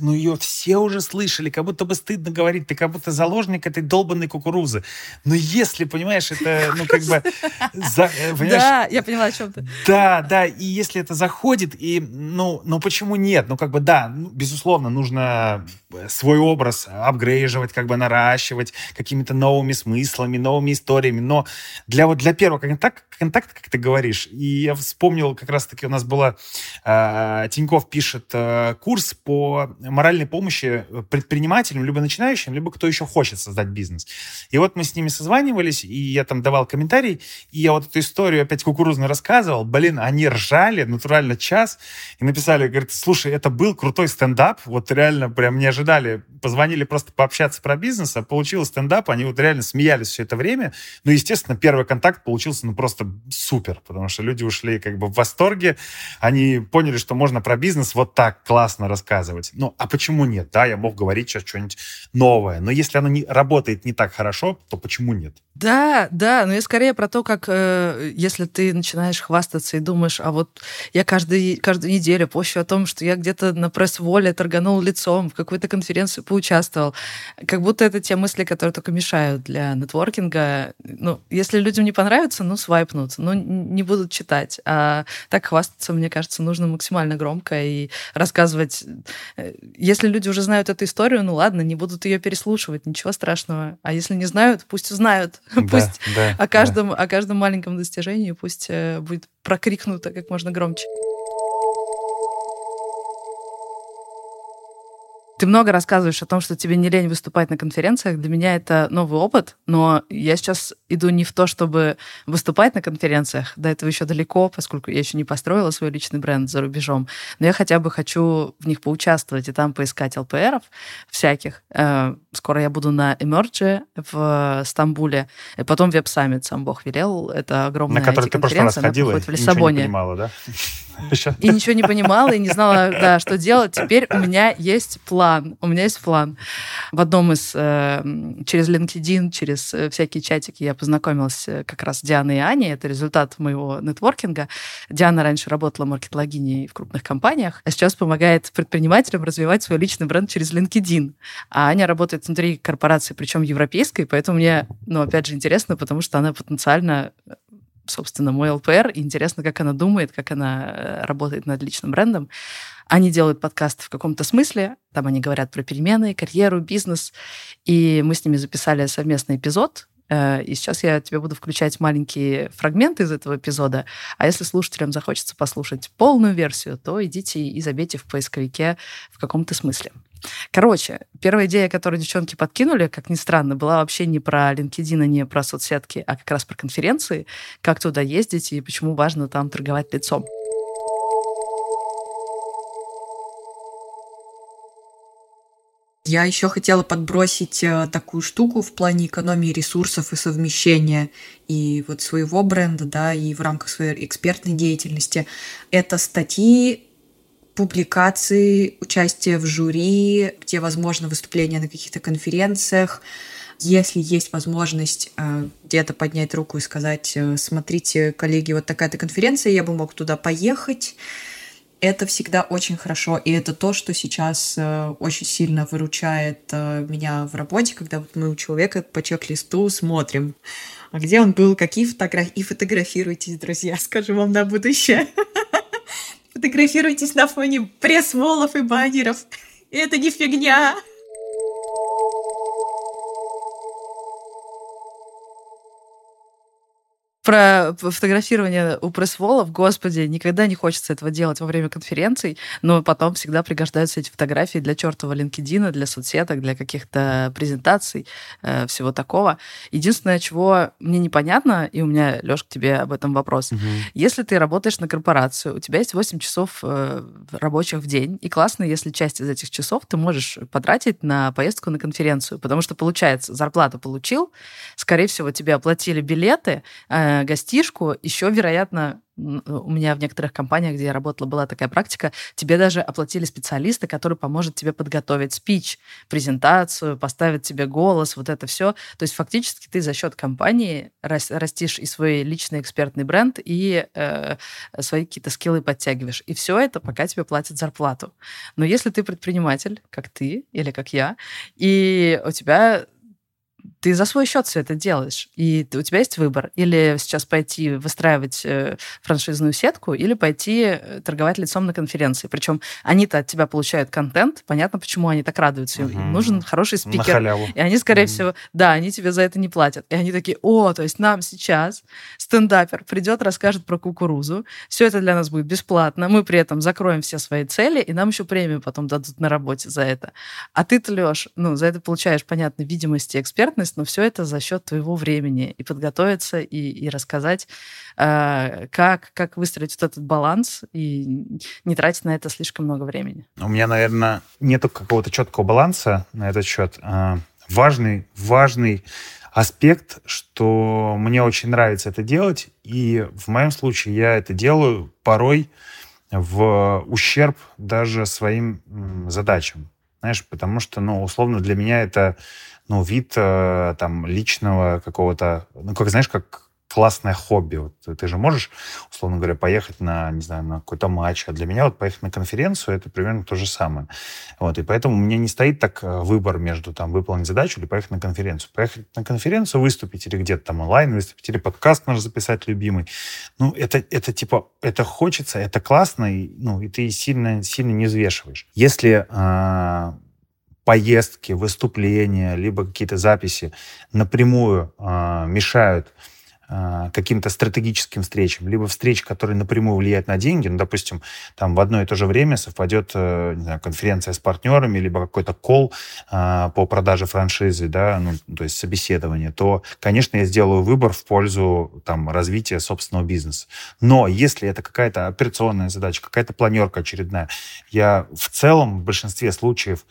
ну ее все уже слышали, как будто бы стыдно говорить, ты как будто заложник этой долбанной кукурузы. Но если, понимаешь, это, ну, как бы... За, э, да, я поняла, о чем ты. Да, да, и если это заходит, и, ну, ну почему нет? Ну, как бы, да, ну, безусловно, нужно свой образ апгрейживать, как бы наращивать какими-то новыми смыслами, новыми историями, но для вот для первого контакта, контакта как ты говоришь, и я вспомнил, как раз-таки у нас была, э, Тиньков пишет э, курс по моральной помощи предпринимателям, либо начинающим, либо кто еще хочет создать бизнес. И вот мы с ними созванивались, и я там давал комментарий, и я вот эту историю опять кукурузно рассказывал. Блин, они ржали натурально час и написали, говорит, слушай, это был крутой стендап, вот реально прям не ожидали. Позвонили просто пообщаться про бизнес, а получилось стендап, они вот реально смеялись все это время. Ну, естественно, первый контакт получился ну просто супер, потому что люди ушли как бы в восторге, они поняли, что можно про бизнес вот так классно рассказывать. Ну, а почему нет? Да, я мог говорить сейчас что-нибудь новое, но если оно не работает не так хорошо, то почему нет? Да, да, но я скорее про то, как э, если ты начинаешь хвастаться и думаешь, а вот я каждый, каждую неделю пощу о том, что я где-то на пресс-воле торганул лицом, в какой-то конференции поучаствовал, как будто это те мысли, которые только мешают для нетворкинга. Ну, если людям не понравится, ну, свайпнут, ну, не будут читать. А так хвастаться, мне кажется, нужно максимально громко и рассказывать. Э, если люди уже знают эту историю, ну ладно, не будут ее переслушивать, ничего страшного. А если не знают, пусть узнают. Да, пусть да, о, каждом, да. о каждом маленьком достижении пусть э, будет прокрикнуто как можно громче. Ты много рассказываешь о том, что тебе не лень выступать на конференциях. Для меня это новый опыт, но я сейчас иду не в то, чтобы выступать на конференциях. До этого еще далеко, поскольку я еще не построила свой личный бренд за рубежом. Но я хотя бы хочу в них поучаствовать и там поискать ЛПРов всяких. Э, скоро я буду на Emerge в Стамбуле, и потом Веб Саммит, сам Бог велел. Это огромная На который ты прошлый раз ходила в Лиссабоне. не понимала, да? И ничего не понимала, и не знала, да, что делать. Теперь у меня есть план. У меня есть план. В одном из... Э, через LinkedIn, через э, всякие чатики я познакомилась э, как раз с Дианой и Аней. Это результат моего нетворкинга. Диана раньше работала маркетологиней в крупных компаниях, а сейчас помогает предпринимателям развивать свой личный бренд через LinkedIn. А Аня работает внутри корпорации, причем европейской, поэтому мне, ну, опять же, интересно, потому что она потенциально собственно, мой ЛПР. Интересно, как она думает, как она э, работает над личным брендом. Они делают подкаст в каком-то смысле. Там они говорят про перемены, карьеру, бизнес. И мы с ними записали совместный эпизод. Э, и сейчас я тебе буду включать маленькие фрагменты из этого эпизода. А если слушателям захочется послушать полную версию, то идите и забейте в поисковике в каком-то смысле. Короче, первая идея, которую девчонки подкинули, как ни странно, была вообще не про LinkedIn, не про соцсетки, а как раз про конференции, как туда ездить и почему важно там торговать лицом. Я еще хотела подбросить э, такую штуку в плане экономии ресурсов и совмещения и вот своего бренда, да, и в рамках своей экспертной деятельности. Это статьи публикации, участие в жюри, где возможно выступление на каких-то конференциях. Если есть возможность э, где-то поднять руку и сказать, э, смотрите, коллеги, вот такая-то конференция, я бы мог туда поехать, это всегда очень хорошо, и это то, что сейчас э, очень сильно выручает меня в работе, когда вот мы у человека по чек-листу смотрим, а где он был, какие фотографии, и фотографируйтесь, друзья, скажу вам на будущее. Фотографируйтесь на фоне пресс-волов и баннеров. Это не фигня. Про фотографирование у пресс-волов, господи, никогда не хочется этого делать во время конференций, но потом всегда пригождаются эти фотографии для чертова LinkedIn, для соцсеток, для каких-то презентаций, э, всего такого. Единственное, чего мне непонятно, и у меня, Лёш, к тебе об этом вопрос. Угу. Если ты работаешь на корпорацию, у тебя есть 8 часов э, рабочих в день, и классно, если часть из этих часов ты можешь потратить на поездку на конференцию, потому что, получается, зарплату получил, скорее всего, тебе оплатили билеты, э, гостишку, еще, вероятно, у меня в некоторых компаниях, где я работала, была такая практика, тебе даже оплатили специалиста, который поможет тебе подготовить спич, презентацию, поставить тебе голос, вот это все. То есть фактически ты за счет компании растишь и свой личный экспертный бренд, и э, свои какие-то скиллы подтягиваешь. И все это пока тебе платят зарплату. Но если ты предприниматель, как ты или как я, и у тебя ты за свой счет все это делаешь. И у тебя есть выбор. Или сейчас пойти выстраивать э, франшизную сетку, или пойти э, торговать лицом на конференции. Причем они-то от тебя получают контент. Понятно, почему они так радуются. Им, им нужен хороший спикер. И они, скорее угу. всего, да, они тебе за это не платят. И они такие, о, то есть нам сейчас стендапер придет, расскажет про кукурузу. Все это для нас будет бесплатно. Мы при этом закроем все свои цели, и нам еще премию потом дадут на работе за это. А ты-то, Леш, ну, за это получаешь, понятно, видимость и экспертность, но все это за счет твоего времени. И подготовиться, и, и рассказать, э, как, как выстроить вот этот баланс и не тратить на это слишком много времени. У меня, наверное, нету какого-то четкого баланса на этот счет. Э, важный, важный аспект, что мне очень нравится это делать, и в моем случае я это делаю порой в ущерб даже своим задачам. Знаешь, потому что, ну, условно, для меня это ну, вид э, там личного какого-то, ну, как знаешь, как классное хобби. Вот ты же можешь, условно говоря, поехать на, не знаю, на какой-то матч, а для меня вот поехать на конференцию это примерно то же самое. Вот, и поэтому у меня не стоит так э, выбор между там выполнить задачу или поехать на конференцию. Поехать на конференцию, выступить или где-то там онлайн выступить, или подкаст можно записать любимый. Ну, это, это типа, это хочется, это классно, и, ну, и ты сильно, сильно не взвешиваешь. Если э, поездки, выступления, либо какие-то записи напрямую э, мешают а, каким-то стратегическим встречам, либо встреч, которые напрямую влияют на деньги, ну, допустим, там в одно и то же время совпадет, э, не знаю, конференция с партнерами, либо какой-то кол а, по продаже франшизы, да, ну, то есть собеседование, то, конечно, я сделаю выбор в пользу там развития собственного бизнеса. Но если это какая-то операционная задача, какая-то планерка очередная, я в целом в большинстве случаев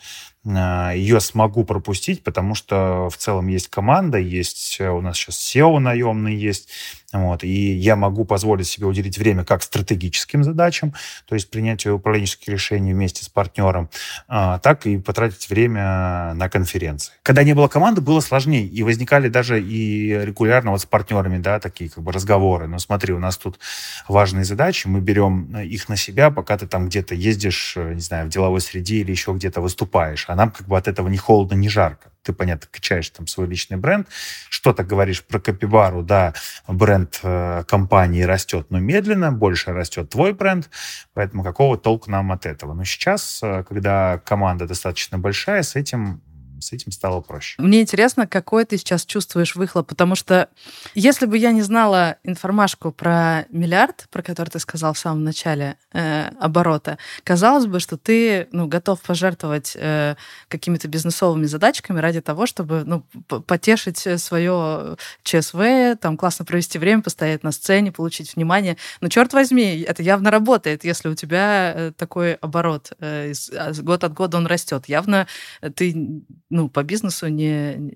ее смогу пропустить, потому что в целом есть команда, есть э, у нас сейчас SEO наемный есть, вот, и я могу позволить себе уделить время как стратегическим задачам, то есть принятию управленческих решений вместе с партнером, а, так и потратить время на конференции. Когда не было команды, было сложнее, и возникали даже и регулярно вот с партнерами, да, такие как бы разговоры. Но смотри, у нас тут важные задачи, мы берем их на себя, пока ты там где-то ездишь, э, не знаю, в деловой среде или еще где-то выступаешь, а нам как бы от этого не холодно, не жарко ты, понятно, качаешь там свой личный бренд, что-то говоришь про Капибару, да, бренд э, компании растет, но медленно, больше растет твой бренд, поэтому какого толку нам от этого? Но сейчас, э, когда команда достаточно большая, с этим с этим стало проще. Мне интересно, какой ты сейчас чувствуешь выхлоп, потому что если бы я не знала информашку про миллиард, про который ты сказал в самом начале э, оборота, казалось бы, что ты ну, готов пожертвовать э, какими-то бизнесовыми задачками ради того, чтобы ну, потешить свое ЧСВ, там классно провести время, постоять на сцене, получить внимание. Но черт возьми, это явно работает, если у тебя э, такой оборот. Э, а год от года он растет. Явно ты ну, по бизнесу не,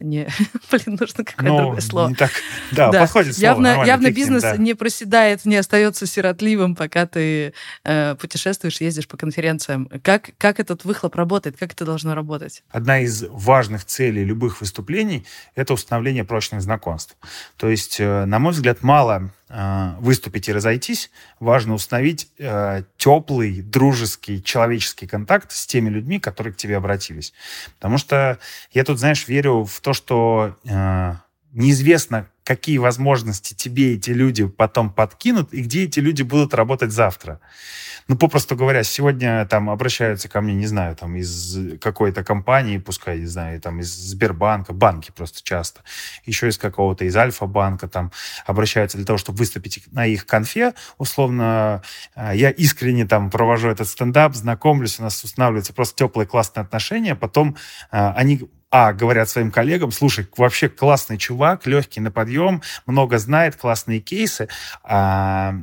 не блин, нужно какое-то ну, другое слово. Не так, да, да, подходит слово. Явно, явно бизнес да. не проседает, не остается сиротливым, пока ты э, путешествуешь, ездишь по конференциям. Как, как этот выхлоп работает? Как это должно работать? Одна из важных целей любых выступлений — это установление прочных знакомств. То есть, э, на мой взгляд, мало выступить и разойтись, важно установить э, теплый, дружеский, человеческий контакт с теми людьми, которые к тебе обратились. Потому что я тут, знаешь, верю в то, что э, неизвестно, какие возможности тебе эти люди потом подкинут и где эти люди будут работать завтра. Ну, попросту говоря, сегодня там обращаются ко мне, не знаю, там из какой-то компании, пускай, не знаю, там из Сбербанка, банки просто часто, еще из какого-то, из Альфа-банка там обращаются для того, чтобы выступить на их конфе, условно, а, я искренне там провожу этот стендап, знакомлюсь, у нас устанавливаются просто теплые классные отношения, потом а, они а, говорят своим коллегам, слушай, вообще классный чувак, легкий на подъем, много знает, классные кейсы, а,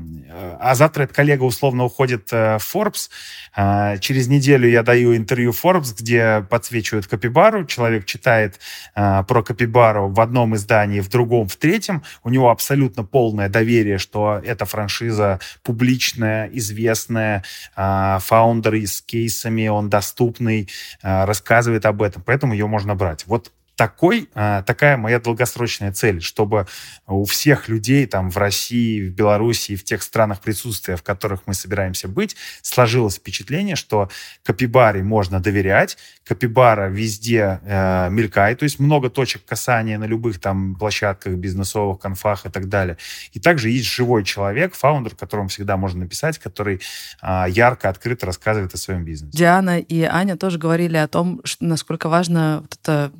а завтра этот коллега условно уходит э, в Forbes, а, через неделю я даю интервью Forbes, где подсвечивают Капибару, человек читает а, про Капибару в одном издании, в другом, в третьем, у него абсолютно полное доверие, что эта франшиза публичная, известная, а, фаундер с кейсами, он доступный, а, рассказывает об этом, поэтому ее можно брать. Вот такой, а, такая моя долгосрочная цель, чтобы у всех людей там в России, в Беларуси, в тех странах присутствия, в которых мы собираемся быть, сложилось впечатление, что капибаре можно доверять, капибара везде э, мелькает, то есть много точек касания на любых там площадках, бизнесовых, конфах и так далее. И также есть живой человек, фаундер, которому всегда можно написать, который э, ярко, открыто рассказывает о своем бизнесе. Диана и Аня тоже говорили о том, что, насколько важно вот это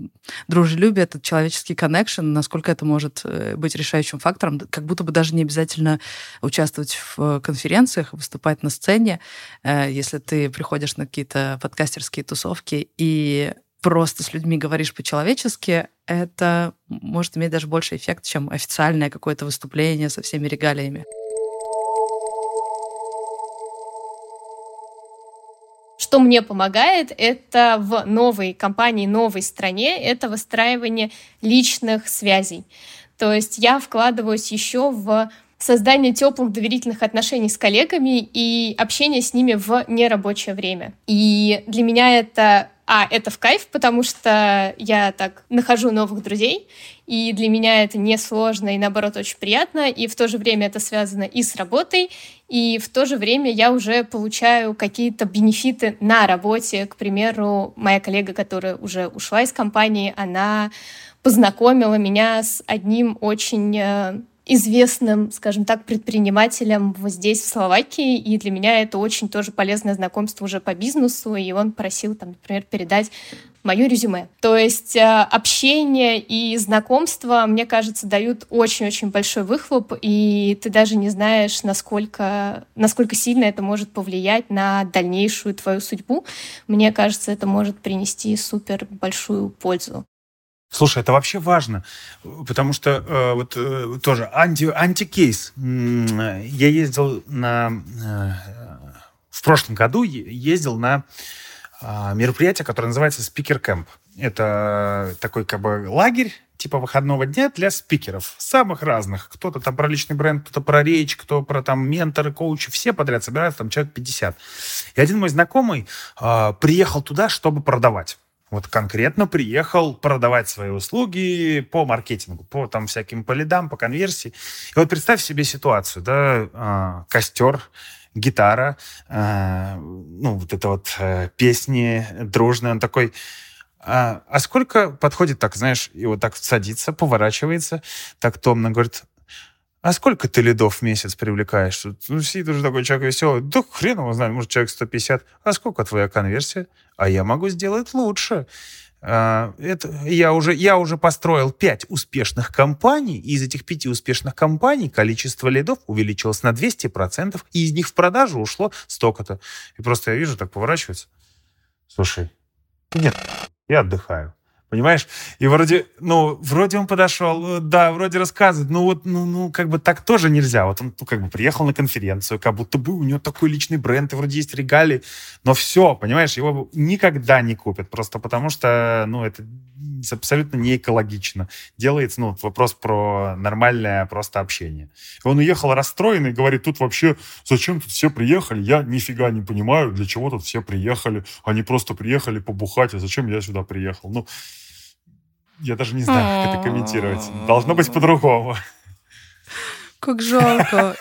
дружелюбие, этот человеческий коннекшн, насколько это может э, быть решающим фактором, как будто бы даже не обязательно участвовать в конференциях, выступать на сцене, э, если ты приходишь на какие-то подкастерские тусовки и просто с людьми говоришь по-человечески, это может иметь даже больше эффект, чем официальное какое-то выступление со всеми регалиями. Что мне помогает, это в новой компании, новой стране, это выстраивание личных связей. То есть я вкладываюсь еще в создание теплых доверительных отношений с коллегами и общение с ними в нерабочее время. И для меня это а, это в кайф, потому что я так нахожу новых друзей, и для меня это несложно и, наоборот, очень приятно, и в то же время это связано и с работой, и в то же время я уже получаю какие-то бенефиты на работе. К примеру, моя коллега, которая уже ушла из компании, она познакомила меня с одним очень э, известным, скажем так, предпринимателем вот здесь, в Словакии, и для меня это очень тоже полезное знакомство уже по бизнесу, и он просил, там, например, передать мое резюме. То есть э, общение и знакомство, мне кажется, дают очень-очень большой выхлоп, и ты даже не знаешь, насколько, насколько сильно это может повлиять на дальнейшую твою судьбу. Мне кажется, это может принести супер большую пользу. Слушай, это вообще важно, потому что э, вот э, тоже анти, антикейс. Я ездил на... Э, в прошлом году ездил на э, мероприятие, которое называется Speaker Camp. Это такой как бы лагерь, типа выходного дня для спикеров самых разных. Кто-то там про личный бренд, кто-то про речь, кто про там менторы, коучи. Все подряд собираются, там человек 50. И один мой знакомый э, приехал туда, чтобы продавать вот конкретно приехал продавать свои услуги по маркетингу, по там всяким полидам, по конверсии. И вот представь себе ситуацию, да, э, костер, гитара, э, ну, вот это вот э, песни дружные, он такой, а, а сколько подходит так, знаешь, и вот так садится, поворачивается, так томно говорит, а сколько ты лидов в месяц привлекаешь? Ну, сидит уже такой человек веселый. Да хрен его знает, может, человек 150. А сколько твоя конверсия? А я могу сделать лучше. А, это, я, уже, я уже построил пять успешных компаний, и из этих пяти успешных компаний количество лидов увеличилось на 200%, и из них в продажу ушло столько-то. И просто я вижу, так поворачивается. Слушай, нет, я отдыхаю. Понимаешь? И вроде, ну, вроде он подошел, э, да, вроде рассказывает, ну вот, ну, ну, как бы так тоже нельзя. Вот он, ну, как бы приехал на конференцию, как будто бы у него такой личный бренд, и вроде есть регалии, но все, понимаешь, его никогда не купят, просто потому что, ну, это абсолютно не экологично. Делается, ну, вопрос про нормальное просто общение. И он уехал расстроенный, говорит, тут вообще, зачем тут все приехали? Я нифига не понимаю, для чего тут все приехали. Они просто приехали побухать, а зачем я сюда приехал? Ну, я даже не знаю, как это комментировать. Должно быть по-другому. Как жалко.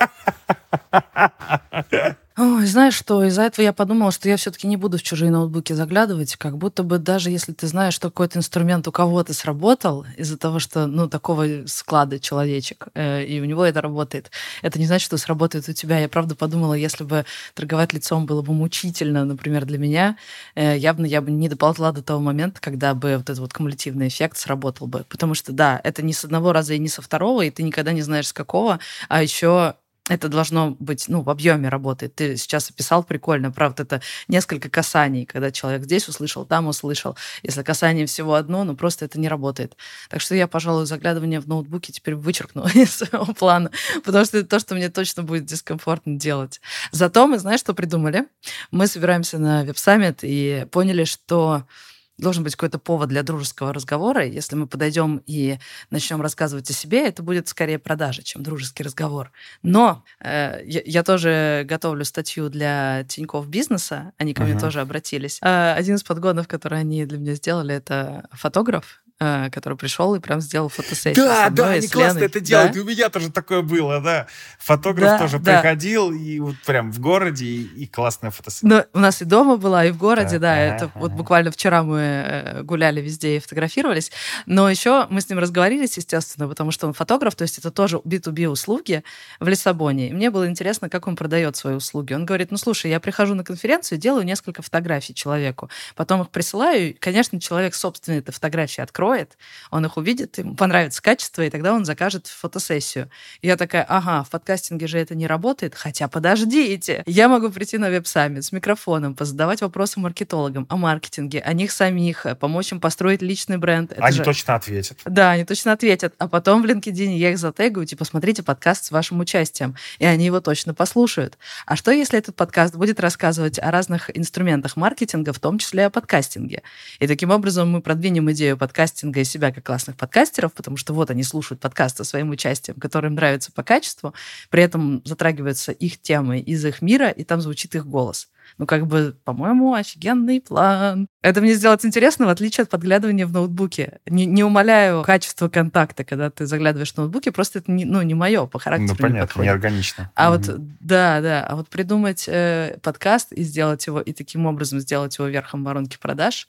Ой, знаешь что, из-за этого я подумала, что я все-таки не буду в чужие ноутбуки заглядывать, как будто бы даже если ты знаешь, что какой-то инструмент у кого-то сработал, из-за того, что, ну, такого склада человечек, э, и у него это работает, это не значит, что сработает у тебя. Я правда подумала, если бы торговать лицом было бы мучительно, например, для меня, э, явно я бы не доползла до того момента, когда бы вот этот вот кумулятивный эффект сработал бы. Потому что, да, это не с одного раза и не со второго, и ты никогда не знаешь, с какого, а еще это должно быть, ну, в объеме работы. Ты сейчас описал прикольно, правда, это несколько касаний, когда человек здесь услышал, там услышал. Если касание всего одно, ну, просто это не работает. Так что я, пожалуй, заглядывание в ноутбуке теперь вычеркну из своего плана, потому что это то, что мне точно будет дискомфортно делать. Зато мы, знаешь, что придумали? Мы собираемся на веб-саммит и поняли, что должен быть какой-то повод для дружеского разговора. Если мы подойдем и начнем рассказывать о себе, это будет скорее продажа, чем дружеский разговор. Но э, я, я тоже готовлю статью для Тинькофф бизнеса. Они ко uh-huh. мне тоже обратились. Э, один из подгонов, который они для меня сделали, это фотограф который пришел и прям сделал фотосессию. Да, да, они классно это делают. Да? И у меня тоже такое было, да. Фотограф да, тоже да. приходил, и вот прям в городе, и, и классная фотосессия. Ну, у нас и дома была, и в городе, да. да это вот буквально вчера мы э, гуляли везде и фотографировались. Но еще мы с ним разговорились, естественно, потому что он фотограф, то есть это тоже B2B услуги в Лиссабоне. И мне было интересно, как он продает свои услуги. Он говорит, ну, слушай, я прихожу на конференцию, делаю несколько фотографий человеку, потом их присылаю, и, конечно, человек собственные фотографии откроет, он их увидит, ему понравится качество, и тогда он закажет фотосессию. И я такая, ага, в подкастинге же это не работает, хотя подождите, я могу прийти на веб-саммит с микрофоном, позадавать вопросы маркетологам о маркетинге, о них самих, помочь им построить личный бренд. Это они же... точно ответят. Да, они точно ответят. А потом в LinkedIn я их затегаю, типа, смотрите подкаст с вашим участием, и они его точно послушают. А что, если этот подкаст будет рассказывать о разных инструментах маркетинга, в том числе о подкастинге? И таким образом мы продвинем идею подкастинга и себя как классных подкастеров, потому что вот они слушают подкаст со своим участием, который им нравится по качеству, при этом затрагиваются их темы из их мира, и там звучит их голос. Ну, как бы, по-моему, офигенный план. Это мне сделать интересно, в отличие от подглядывания в ноутбуке. Не, не умоляю качество контакта, когда ты заглядываешь в ноутбуке, просто это не, ну, не мое по характеру. Ну, понятно, не, органично. А mm-hmm. вот, да, да, а вот придумать э, подкаст и сделать его, и таким образом сделать его верхом воронки продаж,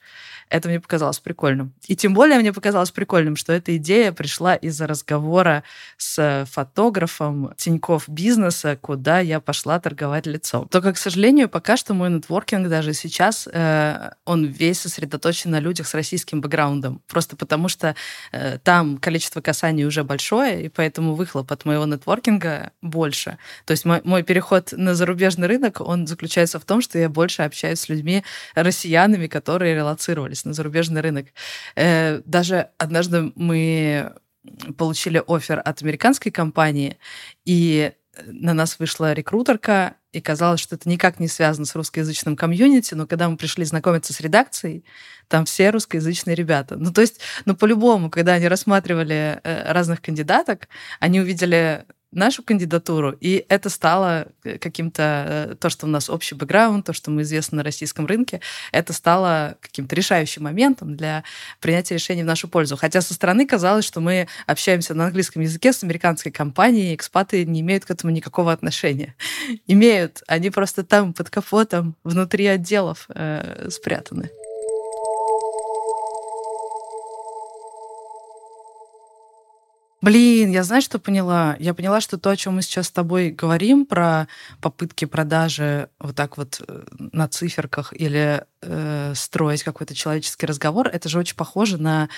это мне показалось прикольным. И тем более мне показалось прикольным, что эта идея пришла из-за разговора с фотографом Тиньков бизнеса, куда я пошла торговать лицом. Только, к сожалению, пока что мой нетворкинг даже сейчас, э, он весь сосредоточен на людях с российским бэкграундом. Просто потому что э, там количество касаний уже большое, и поэтому выхлоп от моего нетворкинга больше. То есть мой, мой переход на зарубежный рынок, он заключается в том, что я больше общаюсь с людьми, россиянами, которые релацировались на зарубежный рынок. Э, даже однажды мы получили офер от американской компании, и на нас вышла рекрутерка, и казалось, что это никак не связано с русскоязычным комьюнити, но когда мы пришли знакомиться с редакцией, там все русскоязычные ребята. Ну, то есть, ну, по-любому, когда они рассматривали э, разных кандидаток, они увидели нашу кандидатуру, и это стало э, каким-то, э, то, что у нас общий бэкграунд, то, что мы известны на российском рынке, это стало каким-то решающим моментом для принятия решений в нашу пользу. Хотя со стороны казалось, что мы общаемся на английском языке с американской компанией, экспаты не имеют к этому никакого отношения. Имеют, они просто там под капотом, внутри отделов э, спрятаны. Блин, я знаю, что поняла. Я поняла, что то, о чем мы сейчас с тобой говорим, про попытки продажи вот так вот э, на циферках или э, строить какой-то человеческий разговор, это же очень похоже на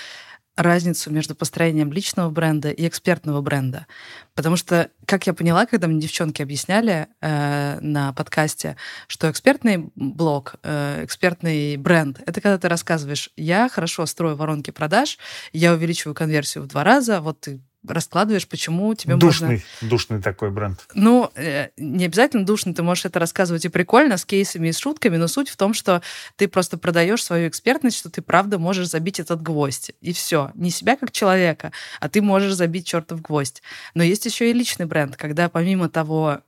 разницу между построением личного бренда и экспертного бренда. Потому что, как я поняла, когда мне девчонки объясняли э, на подкасте, что экспертный блог, э, экспертный бренд, это когда ты рассказываешь, я хорошо строю воронки продаж, я увеличиваю конверсию в два раза, вот ты раскладываешь, почему тебе душный, можно... Душный такой бренд. Ну, э, не обязательно душный, ты можешь это рассказывать и прикольно, с кейсами и с шутками, но суть в том, что ты просто продаешь свою экспертность, что ты правда можешь забить этот гвоздь. И все. Не себя как человека, а ты можешь забить чертов гвоздь. Но есть еще и личный бренд, когда помимо того,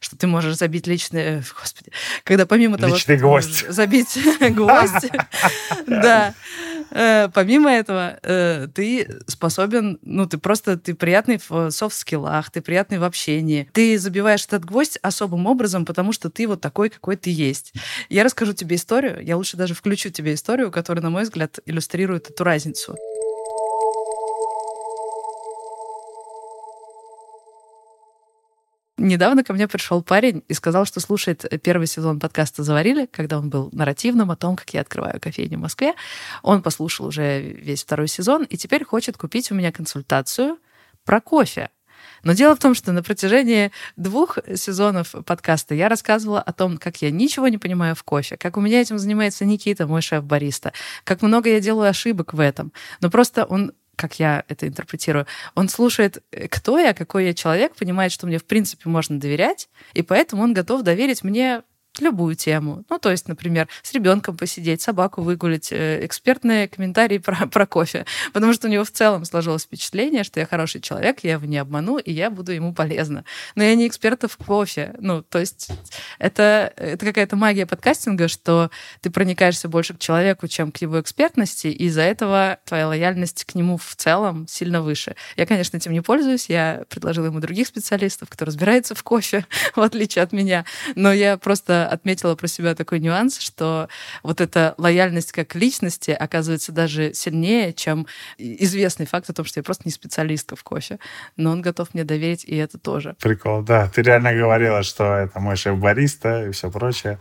что ты можешь забить личный... Господи. Когда помимо того, что гвоздь. забить гвоздь, да, э, помимо этого э, ты способен, ну, ты просто, ты приятный в софт-скиллах, ты приятный в общении. Ты забиваешь этот гвоздь особым образом, потому что ты вот такой, какой ты есть. Я расскажу тебе историю, я лучше даже включу тебе историю, которая, на мой взгляд, иллюстрирует эту разницу. Недавно ко мне пришел парень и сказал, что слушает первый сезон подкаста «Заварили», когда он был нарративным о том, как я открываю кофейню в Москве. Он послушал уже весь второй сезон и теперь хочет купить у меня консультацию про кофе. Но дело в том, что на протяжении двух сезонов подкаста я рассказывала о том, как я ничего не понимаю в кофе, как у меня этим занимается Никита, мой шеф-бариста, как много я делаю ошибок в этом. Но просто он как я это интерпретирую, он слушает, э, кто я, какой я человек, понимает, что мне в принципе можно доверять, и поэтому он готов доверить мне любую тему. Ну, то есть, например, с ребенком посидеть, собаку выгулить, э, экспертные комментарии про, про кофе. Потому что у него в целом сложилось впечатление, что я хороший человек, я его не обману, и я буду ему полезна. Но я не эксперт в кофе. Ну, то есть это, это какая-то магия подкастинга, что ты проникаешься больше к человеку, чем к его экспертности, и из-за этого твоя лояльность к нему в целом сильно выше. Я, конечно, этим не пользуюсь, я предложила ему других специалистов, кто разбирается в кофе, в отличие от меня. Но я просто отметила про себя такой нюанс, что вот эта лояльность как личности оказывается даже сильнее, чем известный факт о том, что я просто не специалистка в кофе. Но он готов мне доверить, и это тоже. Прикол, да. Ты реально говорила, что это мой шеф-бариста и все прочее.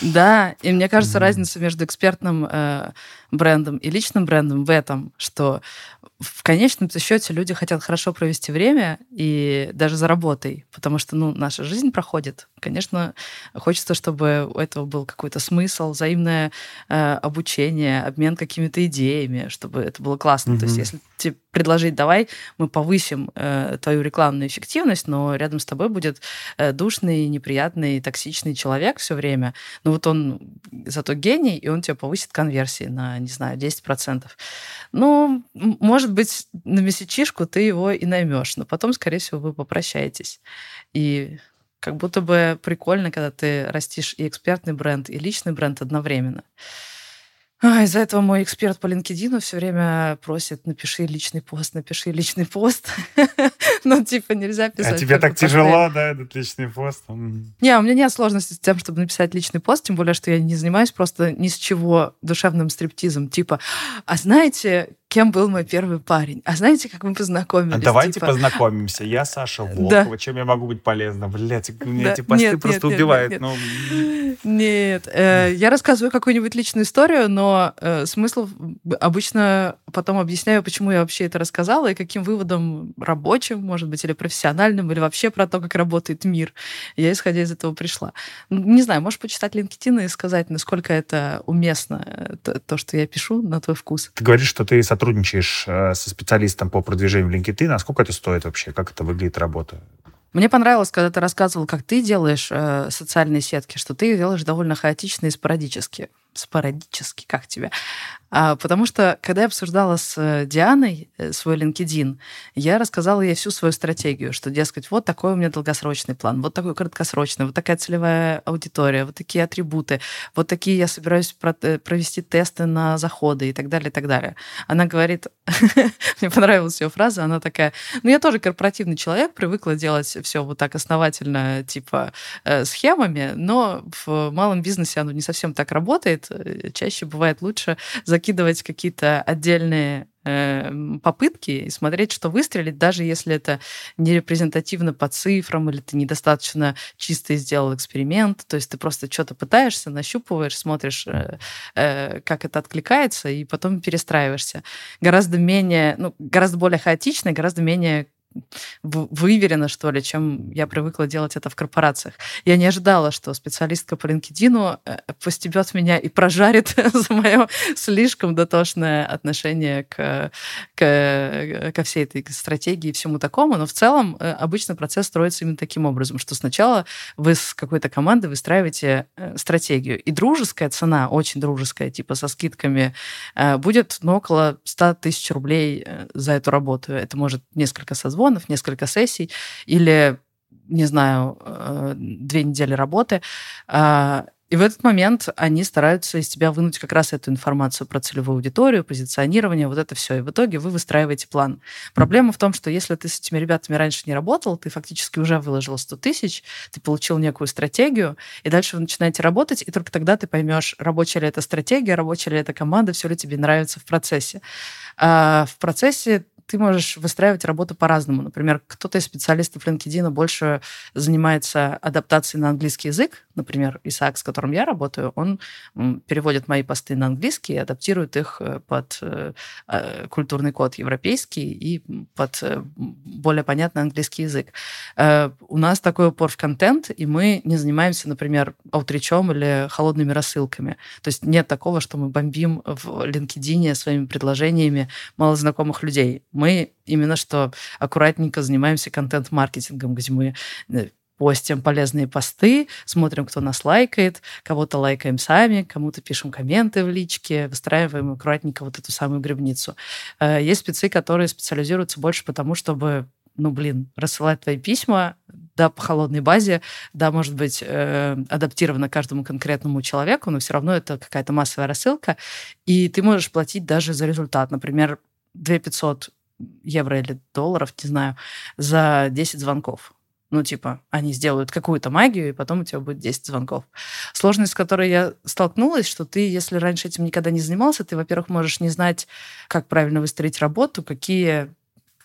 Да, и мне кажется, mm-hmm. разница между экспертным э, брендом и личным брендом в этом, что в конечном счете люди хотят хорошо провести время и даже за работой, потому что ну, наша жизнь проходит. Конечно, хочется, чтобы у этого был какой-то смысл, взаимное э, обучение, обмен какими-то идеями, чтобы это было классно. Mm-hmm. То есть если тебе предложить, давай мы повысим э, твою рекламную эффективность, но рядом с тобой будет э, душный, неприятный, токсичный человек все время, ну вот он зато гений, и он тебе повысит конверсии на, не знаю, 10%. Ну, может быть, на месячишку ты его и наймешь, но потом, скорее всего, вы попрощаетесь. И как будто бы прикольно, когда ты растишь и экспертный бренд, и личный бренд одновременно. А, из-за этого мой эксперт по LinkedIn все время просит, напиши личный пост, напиши личный пост. ну, типа, нельзя а писать. А тебе так тяжело, да, этот личный пост? Не, у меня нет сложности с тем, чтобы написать личный пост, тем более, что я не занимаюсь просто ни с чего душевным стриптизом. Типа, а знаете, кем был мой первый парень. А знаете, как мы познакомились? А давайте типа... познакомимся. Я Саша Волкова. Да. Чем я могу быть полезна? Блять, меня да. эти посты нет, просто нет, убивают. Нет, нет. Ну... нет. Э, я рассказываю какую-нибудь личную историю, но э, смысл обычно потом объясняю, почему я вообще это рассказала и каким выводом рабочим, может быть, или профессиональным, или вообще про то, как работает мир. Я, исходя из этого, пришла. Не знаю, можешь почитать LinkedIn и сказать, насколько это уместно, э, то, то что я пишу, на твой вкус. Ты говоришь, что ты сотрудничаешь э, со специалистом по продвижению в LinkedIn, а сколько это стоит вообще? Как это выглядит работа? Мне понравилось, когда ты рассказывал, как ты делаешь э, социальные сетки, что ты делаешь довольно хаотично и спорадически спорадически, как тебе. А, потому что, когда я обсуждала с э, Дианой э, свой LinkedIn, я рассказала ей всю свою стратегию, что, дескать, вот такой у меня долгосрочный план, вот такой краткосрочный, вот такая целевая аудитория, вот такие атрибуты, вот такие я собираюсь э, провести тесты на заходы и так далее, и так далее. Она говорит, мне понравилась ее фраза, она такая, ну, я тоже корпоративный человек, привыкла делать все вот так основательно, типа, схемами, но в малом бизнесе оно не совсем так работает, чаще бывает лучше за закидывать какие-то отдельные э, попытки и смотреть, что выстрелит, даже если это не репрезентативно по цифрам или ты недостаточно чисто сделал эксперимент. То есть ты просто что-то пытаешься, нащупываешь, смотришь, э, э, как это откликается, и потом перестраиваешься. Гораздо менее, ну, гораздо более хаотично, гораздо менее выверено, что ли, чем я привыкла делать это в корпорациях. Я не ожидала, что специалистка по LinkedIn э, постебет меня и прожарит за мое слишком дотошное отношение к, к, ко всей этой стратегии и всему такому. Но в целом э, обычно процесс строится именно таким образом, что сначала вы с какой-то командой выстраиваете э, стратегию. И дружеская цена, очень дружеская, типа со скидками, будет ну, около 100 тысяч рублей за эту работу. Это может несколько созвонов созвонов, несколько сессий или, не знаю, э, две недели работы. А, и в этот момент они стараются из тебя вынуть как раз эту информацию про целевую аудиторию, позиционирование, вот это все. И в итоге вы выстраиваете план. Проблема в том, что если ты с этими ребятами раньше не работал, ты фактически уже выложил 100 тысяч, ты получил некую стратегию, и дальше вы начинаете работать, и только тогда ты поймешь, рабочая ли эта стратегия, рабочая ли эта команда, все ли тебе нравится в процессе. А в процессе ты можешь выстраивать работу по-разному. Например, кто-то из специалистов LinkedIn больше занимается адаптацией на английский язык. Например, Исаак, с которым я работаю, он переводит мои посты на английский и адаптирует их э, под э, э, культурный код европейский и под более понятный английский язык. У нас такой упор в контент, и мы не занимаемся, например, аутричом или холодными рассылками. То есть нет такого, что мы бомбим в LinkedIn своими предложениями малознакомых людей мы именно что аккуратненько занимаемся контент-маркетингом, где мы э, постим полезные посты, смотрим, кто нас лайкает, кого-то лайкаем сами, кому-то пишем комменты в личке, выстраиваем аккуратненько вот эту самую грибницу. Э, есть спецы, которые специализируются больше потому, чтобы ну, блин, рассылать твои письма, да, по холодной базе, да, может быть, э, адаптировано каждому конкретному человеку, но все равно это какая-то массовая рассылка, и ты можешь платить даже за результат. Например, 2 500 евро или долларов, не знаю, за 10 звонков. Ну, типа, они сделают какую-то магию, и потом у тебя будет 10 звонков. Сложность, с которой я столкнулась, что ты, если раньше этим никогда не занимался, ты, во-первых, можешь не знать, как правильно выстроить работу, какие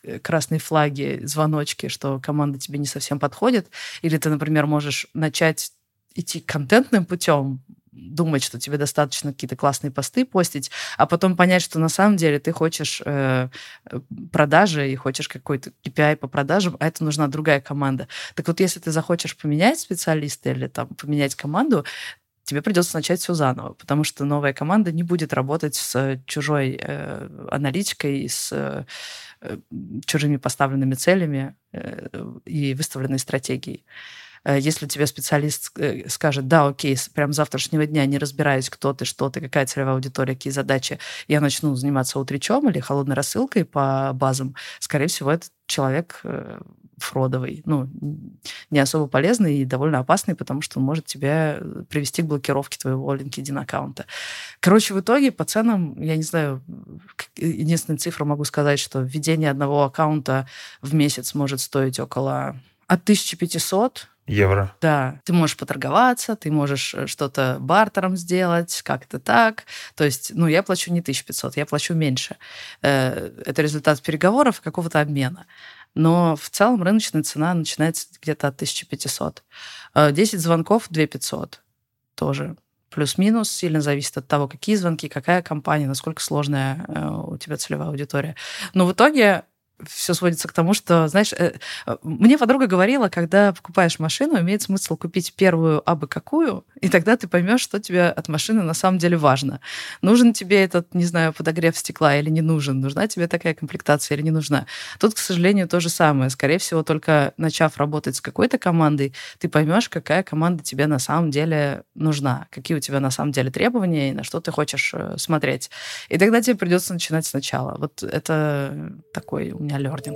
э, красные флаги, звоночки, что команда тебе не совсем подходит. Или ты, например, можешь начать идти контентным путем, думать, что тебе достаточно какие-то классные посты постить, а потом понять, что на самом деле ты хочешь э, продажи и хочешь какой-то KPI по продажам, а это нужна другая команда. Так вот, если ты захочешь поменять специалиста или там поменять команду, тебе придется начать все заново, потому что новая команда не будет работать с чужой э, аналитикой, с э, чужими поставленными целями э, и выставленной стратегией. Э, если тебе специалист э, скажет, да, окей, прям с завтрашнего дня не разбираюсь, кто ты, что ты, какая целевая аудитория, какие задачи, я начну заниматься утречом или холодной рассылкой по базам, скорее всего, этот человек э, фродовый, ну, не особо полезный и довольно опасный, потому что он может тебя привести к блокировке твоего LinkedIn аккаунта. Короче, в итоге по ценам, я не знаю, единственная цифра могу сказать, что введение одного аккаунта в месяц может стоить около от 1500 Евро. Да, ты можешь поторговаться, ты можешь э, что-то бартером сделать, как-то так. То есть, ну, я плачу не 1500, я плачу меньше. Э, это результат переговоров, какого-то обмена. Но в целом рыночная цена начинается где-то от 1500. 10 э, звонков 2500 тоже плюс-минус, сильно зависит от того, какие звонки, какая компания, насколько сложная у тебя целевая аудитория. Но в итоге все сводится к тому, что, знаешь, э, мне подруга говорила, когда покупаешь машину, имеет смысл купить первую абы какую, и тогда ты поймешь, что тебе от машины на самом деле важно. Нужен тебе этот, не знаю, подогрев стекла или не нужен? Нужна тебе такая комплектация или не нужна? Тут, к сожалению, то же самое. Скорее всего, только начав работать с какой-то командой, ты поймешь, какая команда тебе на самом деле нужна, какие у тебя на самом деле требования и на что ты хочешь э, смотреть. И тогда тебе придется начинать сначала. Вот это такой меня learning.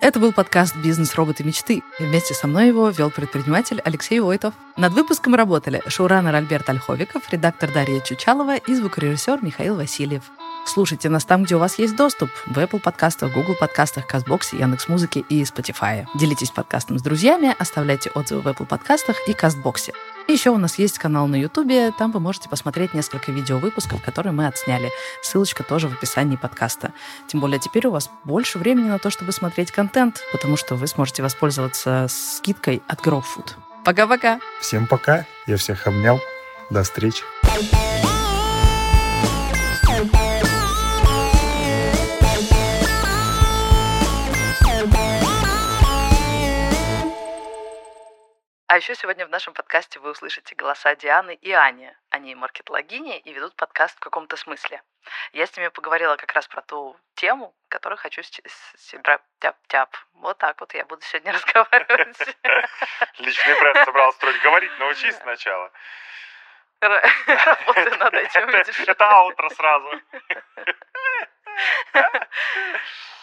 Это был подкаст «Бизнес. Роботы. Мечты». И вместе со мной его вел предприниматель Алексей Войтов. Над выпуском работали шоураннер Альберт Ольховиков, редактор Дарья Чучалова и звукорежиссер Михаил Васильев. Слушайте нас там, где у вас есть доступ. В Apple подкастах, Google подкастах, Казбоксе, Яндекс.Музыке и Spotify. Делитесь подкастом с друзьями, оставляйте отзывы в Apple подкастах и Кастбоксе. И еще у нас есть канал на Ютубе, там вы можете посмотреть несколько видеовыпусков, которые мы отсняли. Ссылочка тоже в описании подкаста. Тем более теперь у вас больше времени на то, чтобы смотреть контент, потому что вы сможете воспользоваться скидкой от GrowFood. Пока-пока! Всем пока! Я всех обнял. До встречи! А еще сегодня в нашем подкасте вы услышите голоса Дианы и Ани. Они маркетологини и ведут подкаст в каком-то смысле. Я с ними поговорила как раз про ту тему, которую хочу тяп-тяп. Вот так вот я буду сегодня разговаривать. Личный бренд собрался строить. Говорить научись сначала. Работаю над этим, Это аутро сразу.